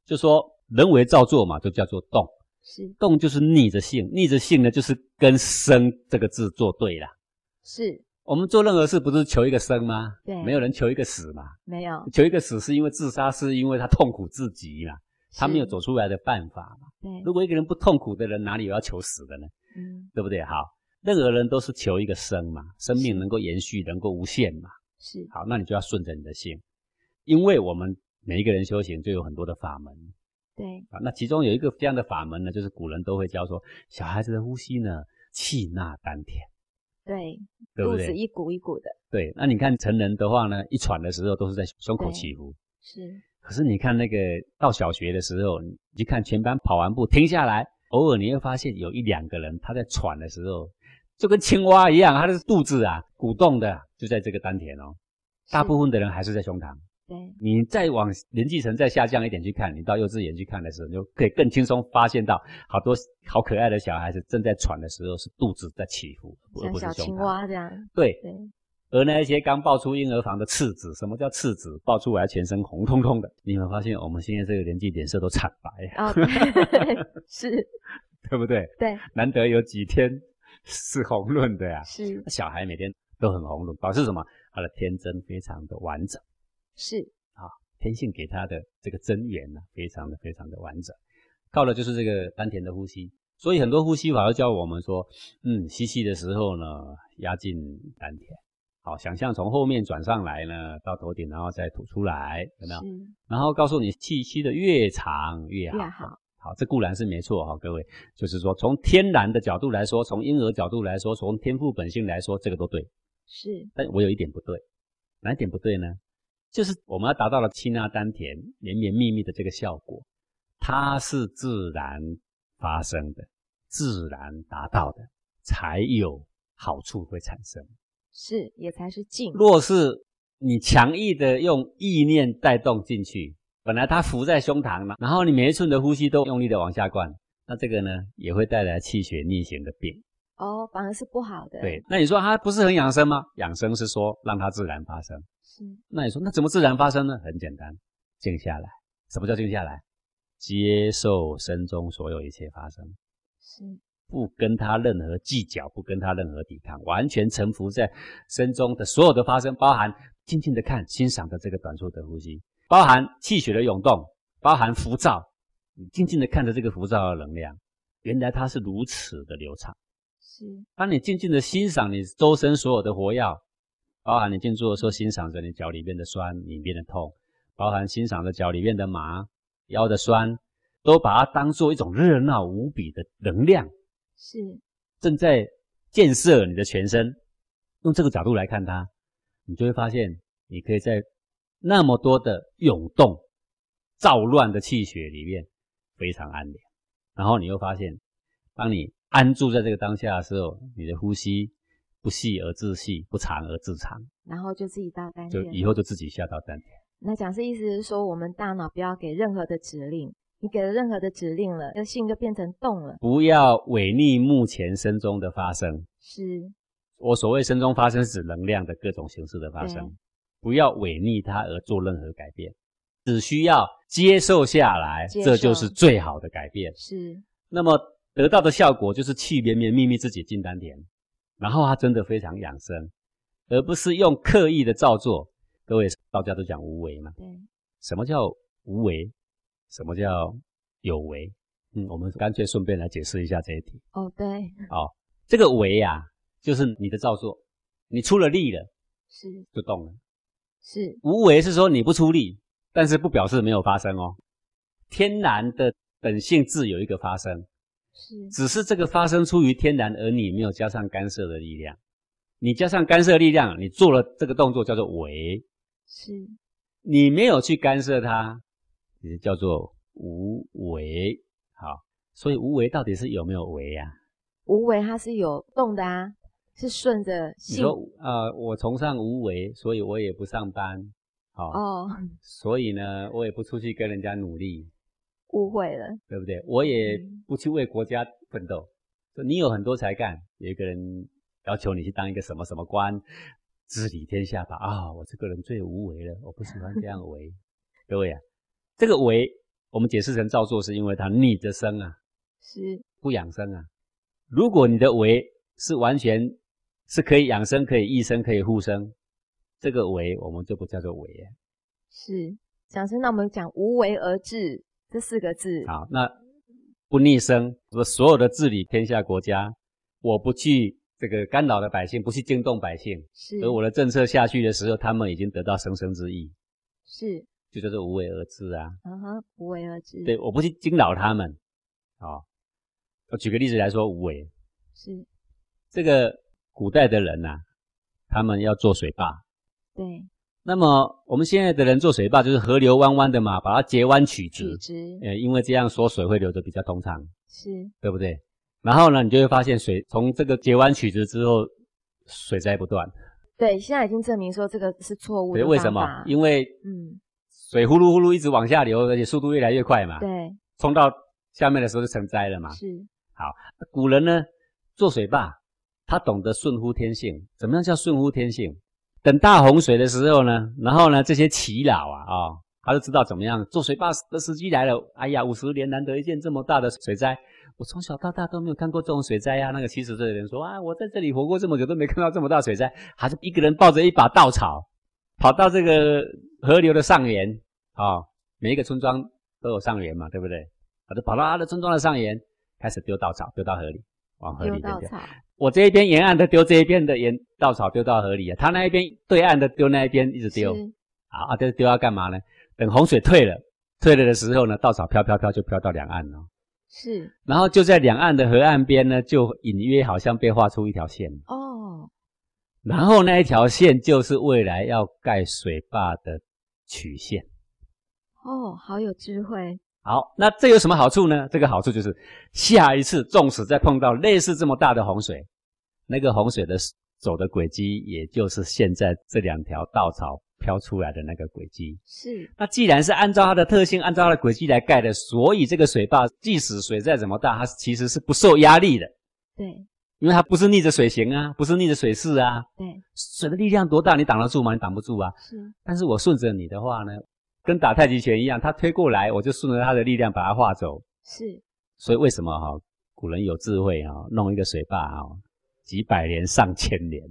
就说人为造作嘛，就叫做动。是，动就是逆着性，逆着性呢，就是跟生这个字作对了。是，我们做任何事不是求一个生吗？对，没有人求一个死嘛。没有，求一个死是因为自杀，是因为他痛苦至极嘛，他没有走出来的办法嘛。对，如果一个人不痛苦的人，哪里有要求死的呢？嗯，对不对？好，任何人都是求一个生嘛，生命能够延续，能够无限嘛。是，好，那你就要顺着你的性，因为我们每一个人修行就有很多的法门。对，啊，那其中有一个这样的法门呢，就是古人都会教说，小孩子的呼吸呢，气纳丹田，对，对不对？肚子一鼓一鼓的。对，那你看成人的话呢，一喘的时候都是在胸口起伏。是。可是你看那个到小学的时候，你去看全班跑完步停下来，偶尔你会发现有一两个人他在喘的时候，就跟青蛙一样，他的肚子啊鼓动的就在这个丹田哦。大部分的人还是在胸膛。对，你再往年纪层再下降一点去看，你到幼稚园去看的时候，你就可以更轻松发现到好多好可爱的小孩子正在喘的时候是肚子在起伏，而不是像小青蛙这样。对对。而那一些刚抱出婴儿房的次子，什么叫次子？抱出来全身红彤彤的，你有没有发现我们现在这个年纪脸色都惨白啊？是，对不对？对，难得有几天是红润的呀。是，小孩每天都很红润，表示什么？他的天真非常的完整。是啊，天性给他的这个真源呢，非常的非常的完整，靠的就是这个丹田的呼吸。所以很多呼吸法都教我们说，嗯，吸气的时候呢，压进丹田，好，想象从后面转上来呢，到头顶，然后再吐出来，有没有？然后告诉你，气息的越长越好。越好。好，这固然是没错哈，各位，就是说从天然的角度来说，从婴儿角度来说，从天赋本性来说，这个都对。是。但我有一点不对，哪一点不对呢？就是我们要达到了气纳丹田、绵绵密密的这个效果，它是自然发生的，自然达到的，才有好处会产生。是，也才是静。若是你强硬的用意念带动进去，本来它浮在胸膛嘛，然后你每一寸的呼吸都用力的往下灌，那这个呢也会带来气血逆行的病。哦，反而是不好的。对，那你说它不是很养生吗？养生是说让它自然发生。是。那你说那怎么自然发生呢？很简单，静下来。什么叫静下来？接受身中所有一切发生。是。不跟他任何计较，不跟他任何抵抗，完全臣服在身中的所有的发生，包含静静的看、欣赏的这个短促的呼吸，包含气血的涌动，包含浮躁，你静静的看着这个浮躁的能量，原来它是如此的流畅。是，当你静静的欣赏你周身所有的活药，包含你静坐的时候欣赏着你脚里面的酸、里面的痛，包含欣赏着脚里面的麻、腰的酸，都把它当做一种热闹无比的能量。是正在建设你的全身，用这个角度来看它，你就会发现，你可以在那么多的涌动、躁乱的气血里面非常安宁。然后你又发现，当你安住在这个当下的时候，你的呼吸不细而自细，不长而自长，然后就自己到丹田，就以后就自己下到丹田。那讲是意思是说，我们大脑不要给任何的指令。你给了任何的指令了，那性就变成动了。不要违逆目前身中的发生。是，我所谓身中发生，是指能量的各种形式的发生。不要违逆它而做任何改变，只需要接受下来，这就是最好的改变。是。那么得到的效果就是气绵绵密密自己进丹田，然后它真的非常养生，而不是用刻意的造作。各位道家都讲无为嘛。对。什么叫无为？什么叫有为？嗯，我们干脆顺便来解释一下这一题。哦，对。哦，这个为呀，就是你的造作，你出了力了，是就动了。是无为是说你不出力，但是不表示没有发生哦。天然的本性自有一个发生，是，只是这个发生出于天然，而你没有加上干涉的力量。你加上干涉力量，你做了这个动作叫做为。是，你没有去干涉它。也叫做无为，好，所以无为到底是有没有为呀？无为它是有动的啊，是顺着。你说呃，我崇尚无为，所以我也不上班，好哦，所以呢，我也不出去跟人家努力，误会了，对不对？我也不去为国家奋斗。说你有很多才干，有一个人要求你去当一个什么什么官，治理天下吧？啊，我这个人最无为了，我不喜欢这样为。各位啊。这个为我们解释成造作，是因为它逆着生啊，是不养生啊。如果你的为是完全是可以养生、可以益生、可以护生，这个为我们就不叫做为啊。是讲生，那我们讲无为而治这四个字。好，那不逆生，说所有的治理天下国家，我不去这个干扰的百姓，不去惊动百姓，是而我的政策下去的时候，他们已经得到生生之意。是。就叫做无为而治啊！嗯哼，无为而治。对，我不去惊扰他们。哦，我举个例子来说，无为是这个古代的人呐，他们要做水坝。对。那么我们现在的人做水坝，就是河流弯弯的嘛，把它截弯取直。呃，因为这样说水会流得比较通畅。是。对不对？然后呢，你就会发现水从这个截弯取直之后，水灾不断。对，现在已经证明说这个是错误的。对，为什么？因为嗯。水呼噜呼噜一直往下流，而且速度越来越快嘛。对，冲到下面的时候就成灾了嘛。是。好，古人呢做水坝，他懂得顺乎天性。怎么样叫顺乎天性？等大洪水的时候呢，然后呢这些耆老啊啊，他就知道怎么样做水坝的时机来了。哎呀，五十年难得一见这么大的水灾，我从小到大都没有看过这种水灾呀。那个七十岁的人说啊，我在这里活过这么久都没看到这么大水灾，还是一个人抱着一把稻草。跑到这个河流的上沿啊，每一个村庄都有上沿嘛，对不对？他就跑到他的村庄的上沿，开始丢稻草，丢到河里，往河里丢。我这一边沿岸的丢这一边的沿稻草丢到河里啊，他那一边对岸的丢那一边，一直丢。好啊，丢丢要干嘛呢？等洪水退了，退了的时候呢，稻草飘飘飘就飘到两岸了。是。然后就在两岸的河岸边呢，就隐约好像被画出一条线。哦。然后那一条线就是未来要盖水坝的曲线。哦，好有智慧。好，那这有什么好处呢？这个好处就是，下一次纵使再碰到类似这么大的洪水，那个洪水的走的轨迹，也就是现在这两条稻草飘出来的那个轨迹。是。那既然是按照它的特性，按照它的轨迹来盖的，所以这个水坝即使水再怎么大，它其实是不受压力的。对。因为它不是逆着水行啊，不是逆着水势啊。对。水的力量多大，你挡得住吗？你挡不住啊。是。但是我顺着你的话呢？跟打太极拳一样，他推过来，我就顺着他的力量把它化走。是，所以为什么哈古人有智慧哈，弄一个水坝哈，几百年上千年，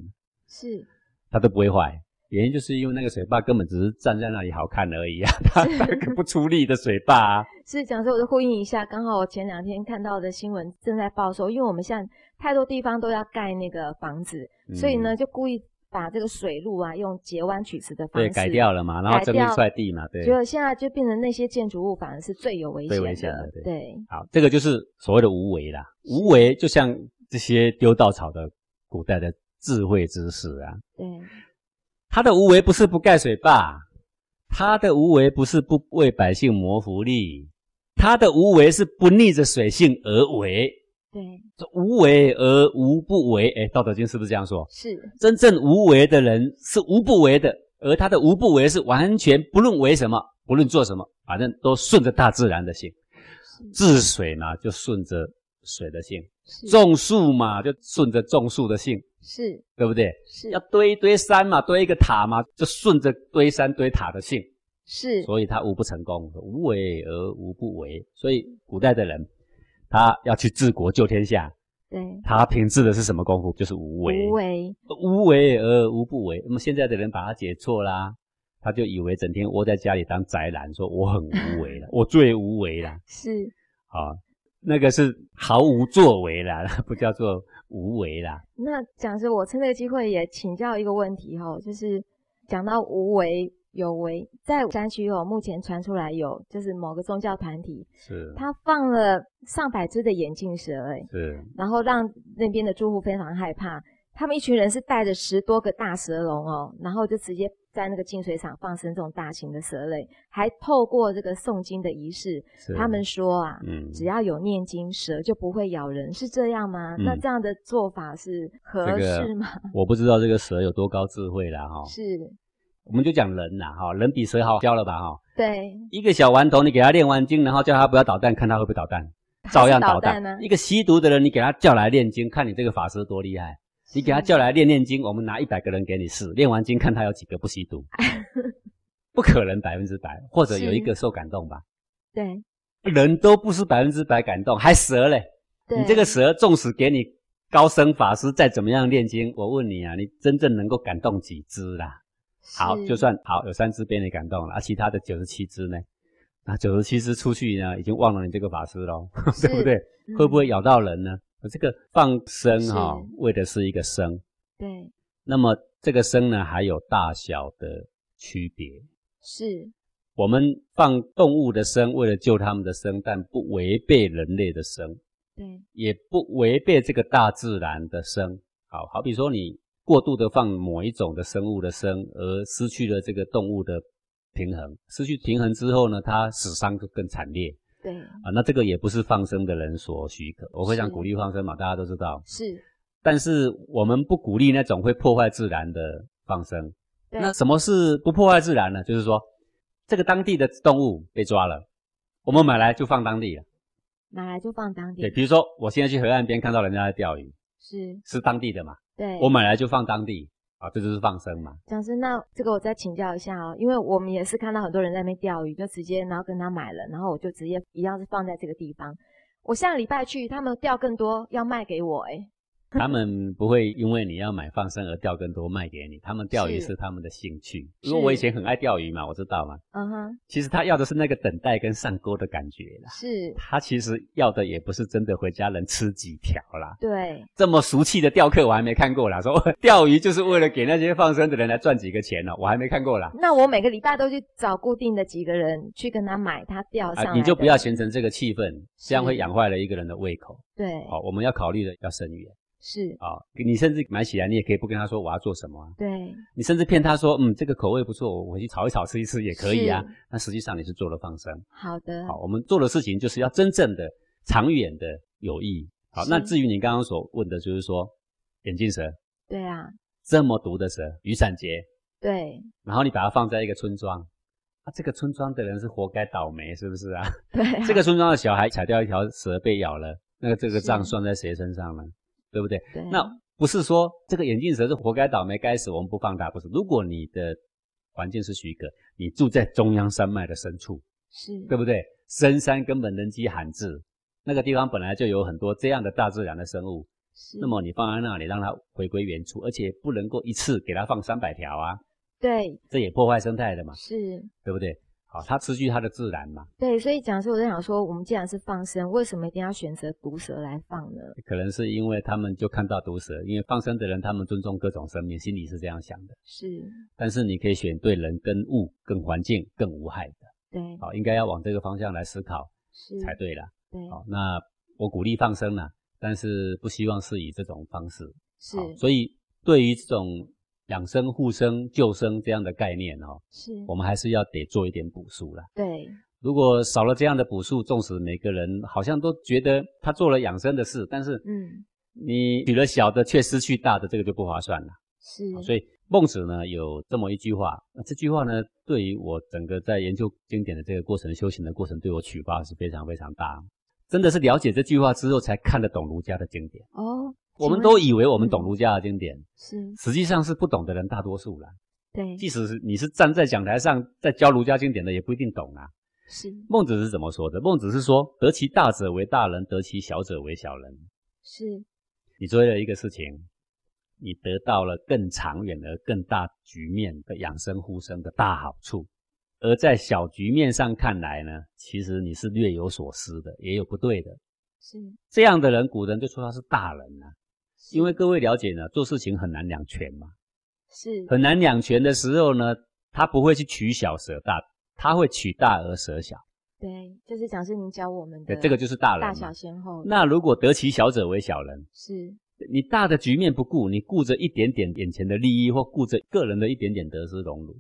是，它都不会坏。原因就是因为那个水坝根本只是站在那里好看而已啊，它它不出力的水坝啊。是，讲说我就呼应一下，刚好我前两天看到的新闻正在报说，因为我们现在太多地方都要盖那个房子，所以呢就故意。把这个水路啊，用截弯取直的方式对改掉了嘛，然后整一块地嘛，对，结果现在就变成那些建筑物反而是最有危险的。最危险的，对。好，这个就是所谓的无为啦。无为就像这些丢稻草的古代的智慧之士啊。对。他的无为不是不盖水坝，他的无为不是不为百姓谋福利，他的无为是不逆着水性而为。对，这无为而无不为，哎，《道德经》是不是这样说？是，真正无为的人是无不为的，而他的无不为是完全不论为什么，不论做什么，反正都顺着大自然的性。治水嘛，就顺着水的性；种树嘛，就顺着种树的性，是对不对？是要堆一堆山嘛，堆一个塔嘛，就顺着堆山堆塔的性。是，所以他无不成功，无为而无不为。所以古代的人。他要去治国救天下，对，他凭治的是什么功夫？就是无为，无为，无为而无不为。那么现在的人把他解错啦，他就以为整天窝在家里当宅男，说我很无为了，我最无为了。是，啊，那个是毫无作为啦，不叫做无为啦。那讲师，我趁这个机会也请教一个问题哈，就是讲到无为。有为在山区哦，目前传出来有就是某个宗教团体，是他放了上百只的眼镜蛇，哎，是，然后让那边的住户非常害怕。他们一群人是带着十多个大蛇笼哦，然后就直接在那个净水厂放生这种大型的蛇类，还透过这个诵经的仪式，他们说啊，嗯，只要有念经，蛇就不会咬人，是这样吗？那这样的做法是合适吗？我不知道这个蛇有多高智慧了哈。是。我们就讲人呐，哈，人比蛇好教了吧，哈。对。一个小顽童，你给他练完经，然后叫他不要捣蛋，看他会不会捣蛋，照样捣蛋。一个吸毒的人，你给他叫来练经，看你这个法师多厉害。你给他叫来练练经，我们拿一百个人给你试，练完经看他有几个不吸毒。不可能百分之百，或者有一个受感动吧。对。人都不是百分之百感动，还蛇嘞。你这个蛇，纵使给你高僧法师再怎么样练经，我问你啊，你真正能够感动几只啦？好，就算好有三只被你感动了，而其他的九十七只呢？那九十七只出去呢，已经忘了你这个法师喽，对不对？会不会咬到人呢？这个放生哈，为的是一个生。对。那么这个生呢，还有大小的区别。是。我们放动物的生，为了救他们的生，但不违背人类的生。对。也不违背这个大自然的生。好好比说你。过度的放某一种的生物的生，而失去了这个动物的平衡。失去平衡之后呢，它死伤就更惨烈。对啊，那这个也不是放生的人所许可。我非常鼓励放生嘛，大家都知道。是，但是我们不鼓励那种会破坏自然的放生。那什么是不破坏自然呢？就是说，这个当地的动物被抓了，我们买来就放当地了。买来就放当地。对，比如说我现在去河岸边看到人家在钓鱼，是是当地的嘛。对，我买来就放当地啊，这就是放生嘛。讲师，那这个我再请教一下哦，因为我们也是看到很多人在那边钓鱼，就直接然后跟他买了，然后我就直接一样是放在这个地方。我下个礼拜去，他们钓更多要卖给我，哎。他们不会因为你要买放生而钓更多卖给你，他们钓鱼是他们的兴趣。因为我以前很爱钓鱼嘛，我知道嘛。嗯哼。其实他要的是那个等待跟上钩的感觉啦。是。他其实要的也不是真的回家能吃几条啦。对。这么俗气的钓客我还没看过啦，说 钓鱼就是为了给那些放生的人来赚几个钱呢，我还没看过啦。那我每个礼拜都去找固定的几个人去跟他买他钓上来。你就不要形成这个气氛，这样会养坏了一个人的胃口。对。好，我们要考虑的要深远。是啊、你甚至买起来，你也可以不跟他说我要做什么啊、对，你甚至骗他说，嗯，这个口味不错，我回去炒一炒吃一吃也可以啊。那实际上你是做了放生。好的，好，我们做的事情就是要真正的、长远的有益。好，那至于你刚刚所问的，就是说眼镜蛇对啊，这么毒的蛇，雨伞节，对然后你把它放在一个村庄，啊，这个村庄的人是活该倒霉，是不是啊？对啊，这个村庄的小孩踩掉一条蛇被咬了，那个这个账算在谁身上呢？对不对？对那不是说这个眼镜蛇是活该倒霉该死，我们不放它，不是。如果你的环境是许可，你住在中央山脉的深处，是对不对？深山根本人迹罕至，那个地方本来就有很多这样的大自然的生物，是，那么你放在那里让它回归原处，而且不能够一次给它放三百条啊，对这也破坏生态的嘛，是。对不对？好，它失去它的自然嘛，对，所以讲师，我在想说，我们既然是放生，为什么一定要选择毒蛇来放呢？可能是因为他们就看到毒蛇，因为放生的人他们尊重各种生命，心里是这样想的。是，但是你可以选对人跟物、跟环境更无害的，对，好，应该要往这个方向来思考是才对啦。对，好，那我鼓励放生啦，但是不希望是以这种方式。是，所以对于这种养生、护生、救生这样的概念哦，是，我们还是要得做一点补述啦。对，如果少了这样的补述，纵使每个人好像都觉得他做了养生的事，但是嗯，你取了小的却失去大的，这个就不划算了。是，所以孟子呢有这么一句话，那这句话呢对于我整个在研究经典的这个过程、修行的过程，对我启发是非常非常大。真的是了解这句话之后，才看得懂儒家的经典。哦，我们都以为我们懂嗯儒家的经典，是，实际上是不懂的人大多数啦。对，即使是你是站在讲台上在教儒家经典的，也不一定懂啊。是，孟子是怎么说的？孟子是说：“得其大者为大人，得其小者为小人。”是，你做了一个事情，你得到了更长远而更大局面的养生护生的大好处，而在小局面上看来呢，其实你是略有所失的，也有不对的。是，这样的人，古人就说他是大人啊，是因为各位了解呢，做事情很难两全嘛，是，很难两全的时候呢，他不会去取小舍大，他会取大而舍小，对，就是讲是您教我们的对，这个就是大人嘛。大小。先后，那如果得其小者为小人，是，你大的局面不顾，你顾着一点点眼前的利益，或顾着个人的一点点得失荣辱，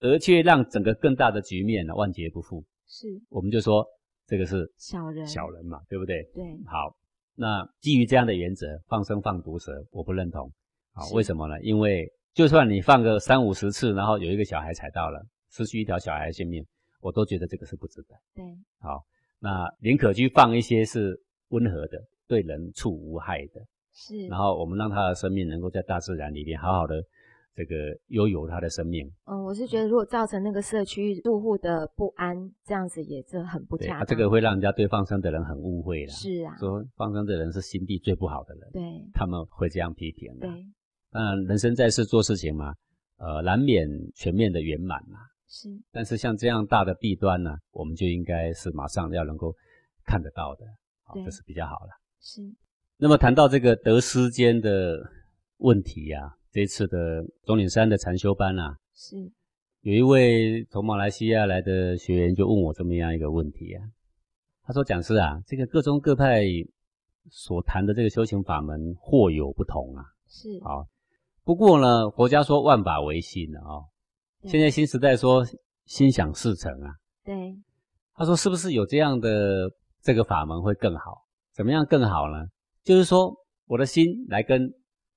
而却让整个更大的局面呢万劫不复，是。我们就说这个是小人，小人嘛，对不对？对，好，那基于这样的原则，放生放毒蛇，我不认同。啊，为什么呢？因为就算你放个三五十次，然后有一个小孩踩到了，失去一条小孩的性命，我都觉得这个是不值得。对，好，那宁可去放一些是温和的，对人畜无害的，是，然后我们让他的生命能够在大自然里面好好的这个悠游他的生命。嗯，我是觉得如果造成那个社区住户的不安，这样子也是很不恰当。这个会让人家对放生的人很误会了。是啊，说放生的人是心地最不好的人，对他们会这样批评的。对当然，人生在世做事情嘛，呃，难免全面的圆满嘛。是，但是像这样大的弊端呢，我们就应该是马上要能够看得到的，好，对这是比较好了。是那么谈到这个得失间的问题呀、这次的钟岭山的禅修班啊，是。有一位从马来西亚来的学员就问我这么样一个问题啊，他说：“讲师啊，这个各宗各派所谈的这个修行法门或有不同啊，是，啊，不过呢，佛家说万法唯心的啊，对。现在新时代说心想事成啊，对。他说是不是有这样的这个法门会更好？怎么样更好呢？就是说我的心来跟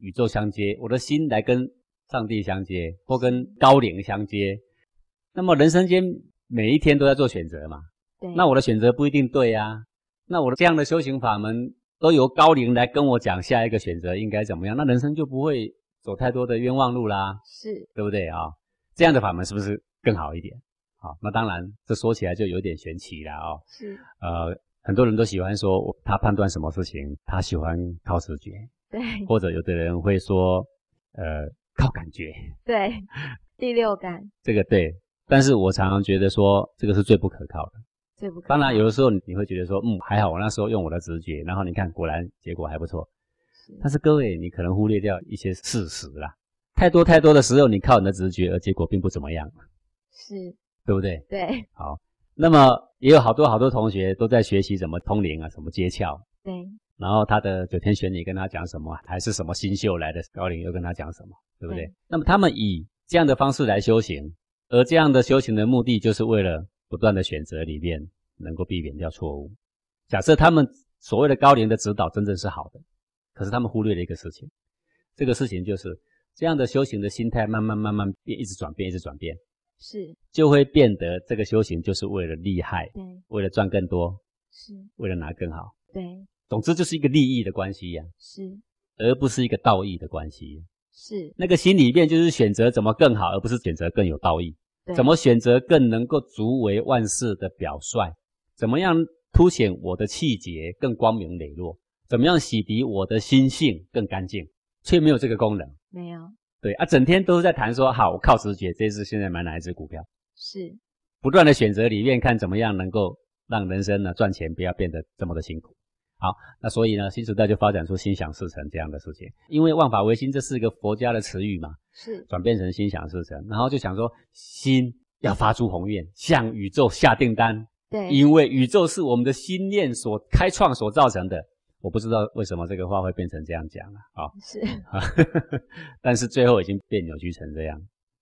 宇宙相接，我的心来跟上帝相接，或跟高灵相接。那么人生间每一天都在做选择嘛，对，那我的选择不一定对啊。那我的这样的修行法门都由高灵来跟我讲下一个选择应该怎么样，那人生就不会走太多的冤枉路啦。是对不对啊？这样的法门是不是更好一点？好，那当然，这说起来就有点玄奇了哦。是，呃，很多人都喜欢说他判断什么事情，他喜欢靠直觉，对 或者有的人会说，呃，靠感觉。对，第六感这个对，但是我常常觉得说这个是最不可靠的。最不可当然，有的时候你会觉得说，嗯，还好，我那时候用我的直觉，然后你看，果然结果还不错。是但是各位，你可能忽略掉一些事实啦。太多太多的时候，你靠你的直觉，而结果并不怎么样，是，对不对？对好，那么也有好多好多同学都在学习怎么通灵啊，什么接窍。对然后他的九天玄女跟他讲什么，还是什么新秀来的高龄又跟他讲什么，对不对？对那么他们以这样的方式来修行，而这样的修行的目的，就是为了不断的选择里面能够避免掉错误。假设他们所谓的高龄的指导真正是好的，可是他们忽略了一个事情，这个事情就是这样的修行的心态慢慢慢慢变，一直转变，一直转变，是，就会变得这个修行就是为了厉害，对，为了赚更多，是，为了拿更好。对，总之就是一个利益的关系呀、是，而不是一个道义的关系。是，那个心里面就是选择怎么更好，而不是选择更有道义。对怎么选择更能够足为万事的表率？怎么样凸显我的气节更光明磊落？怎么样洗涤我的心性更干净？却没有这个功能。没有，对啊，整天都是在谈说，好，我靠直觉，这次现在买哪一只股票？是，不断的选择里面看怎么样能够让人生呢赚钱不要变得这么的辛苦。好，那所以呢，新时代就发展出心想事成这样的事情，因为万法唯心这是一个佛家的词语嘛，是，转变成心想事成，然后就想说心要发出宏愿，向宇宙下订单，对，因为宇宙是我们的心念所开创所造成的。我不知道为什么这个话会变成这样讲了啊，好，是，但是最后已经变扭曲成这样。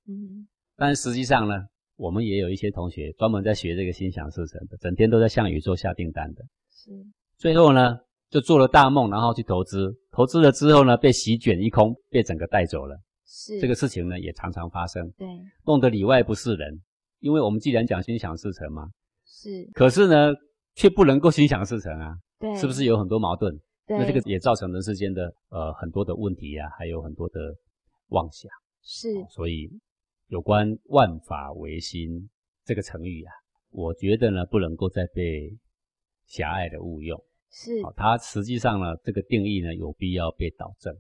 嗯，但实际上呢，我们也有一些同学专门在学这个心想事成的，整天都在向宇宙下订单的。是，最后呢，就做了大梦，然后去投资，投资了之后呢，被席卷一空，被整个带走了。是，这个事情呢，也常常发生，对，弄得里外不是人。因为我们既然讲心想事成嘛，是，可是呢，却不能够心想事成啊，对，是不是有很多矛盾？对，那这个也造成人世间的呃很多的问题啊、还有很多的妄想。是，所以有关万法唯心这个成语啊，我觉得呢不能够再被狭隘的误用。是，好，它实际上呢这个定义呢有必要被导正。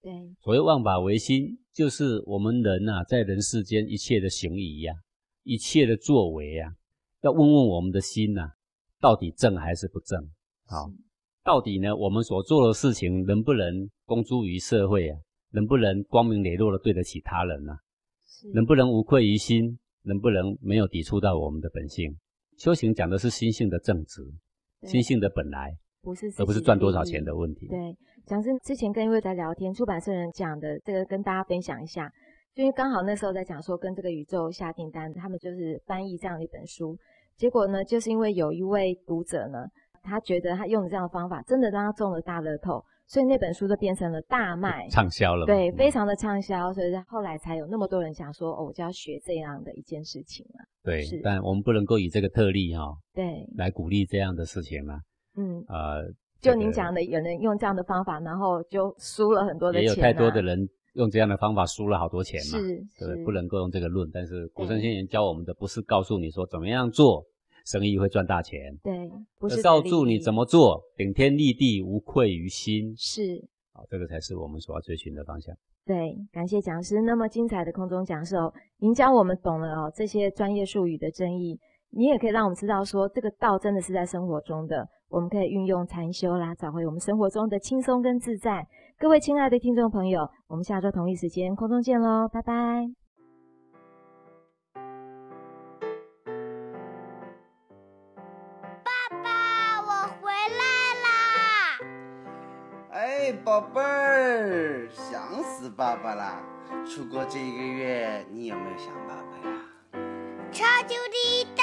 对，所谓万法唯心，就是我们人呐、在人世间一切的行仪呀、一切的作为呀、要问问我们的心呐、到底正还是不正？好，到底呢我们所做的事情能不能公诸于社会啊？能不能光明磊落的对得起他人呢、是，能不能无愧于心？能不能没有抵触到我们的本性？修行讲的是心性的正直，心性的本来，不是，而不是赚多少钱的。问题。对，讲真，之前跟一位在聊天，出版社人讲的这个，跟大家分享一下。就因为刚好那时候在讲说跟这个宇宙下订单，他们就是翻译这样的一本书。结果呢，就是因为有一位读者呢，他觉得他用的这样的方法，真的让他中了大乐透，所以那本书就变成了大卖，畅销了。对，嗯非常的畅销，所以后来才有那么多人想说，哦，我就要学这样的一件事情了。对是，但我们不能够以这个特例哈、对，来鼓励这样的事情嘛。嗯，呃，就您讲的，有人用这样的方法，然后就输了很多的钱、啊，也有太多的人用这样的方法输了好多钱嘛。是对，是不能够用这个论。但是古圣先贤教我们的不是告诉你说怎么样做生意会赚大钱，对，不是告诉你怎么么做顶天立地无愧于心。是。好，这个才是我们所要追寻的方向。对，感谢讲师那么精彩的空中讲授，您教我们懂了哦这些专业术语的争议，你也可以让我们知道说这个道真的是在生活中的，我们可以运用禅修啦，找回我们生活中的轻松跟自在。各位亲爱的听众朋友，我们下周同一时间空中见喽，拜拜。爸爸，我回来啦！哎，宝贝儿，想死爸爸啦！出国这一个月，你有没有想爸爸呀？超级无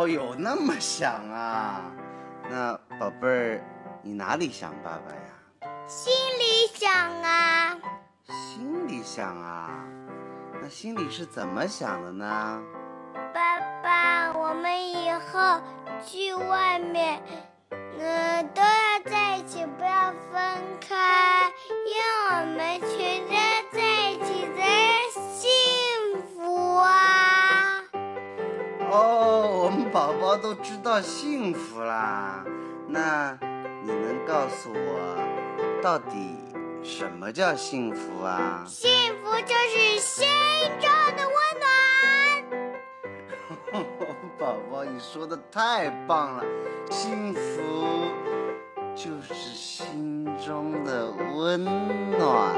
哦，有那么想啊？那宝贝儿，你哪里想爸爸呀？心里想啊，心里想啊？那心里是怎么想的呢？爸爸，我们以后去外面，嗯、都要在一起，不要分开，都知道幸福啦。那你能告诉我，到底什么叫幸福啊？幸福就是心中的温暖。宝宝，你说的太棒了，幸福就是心中的温暖。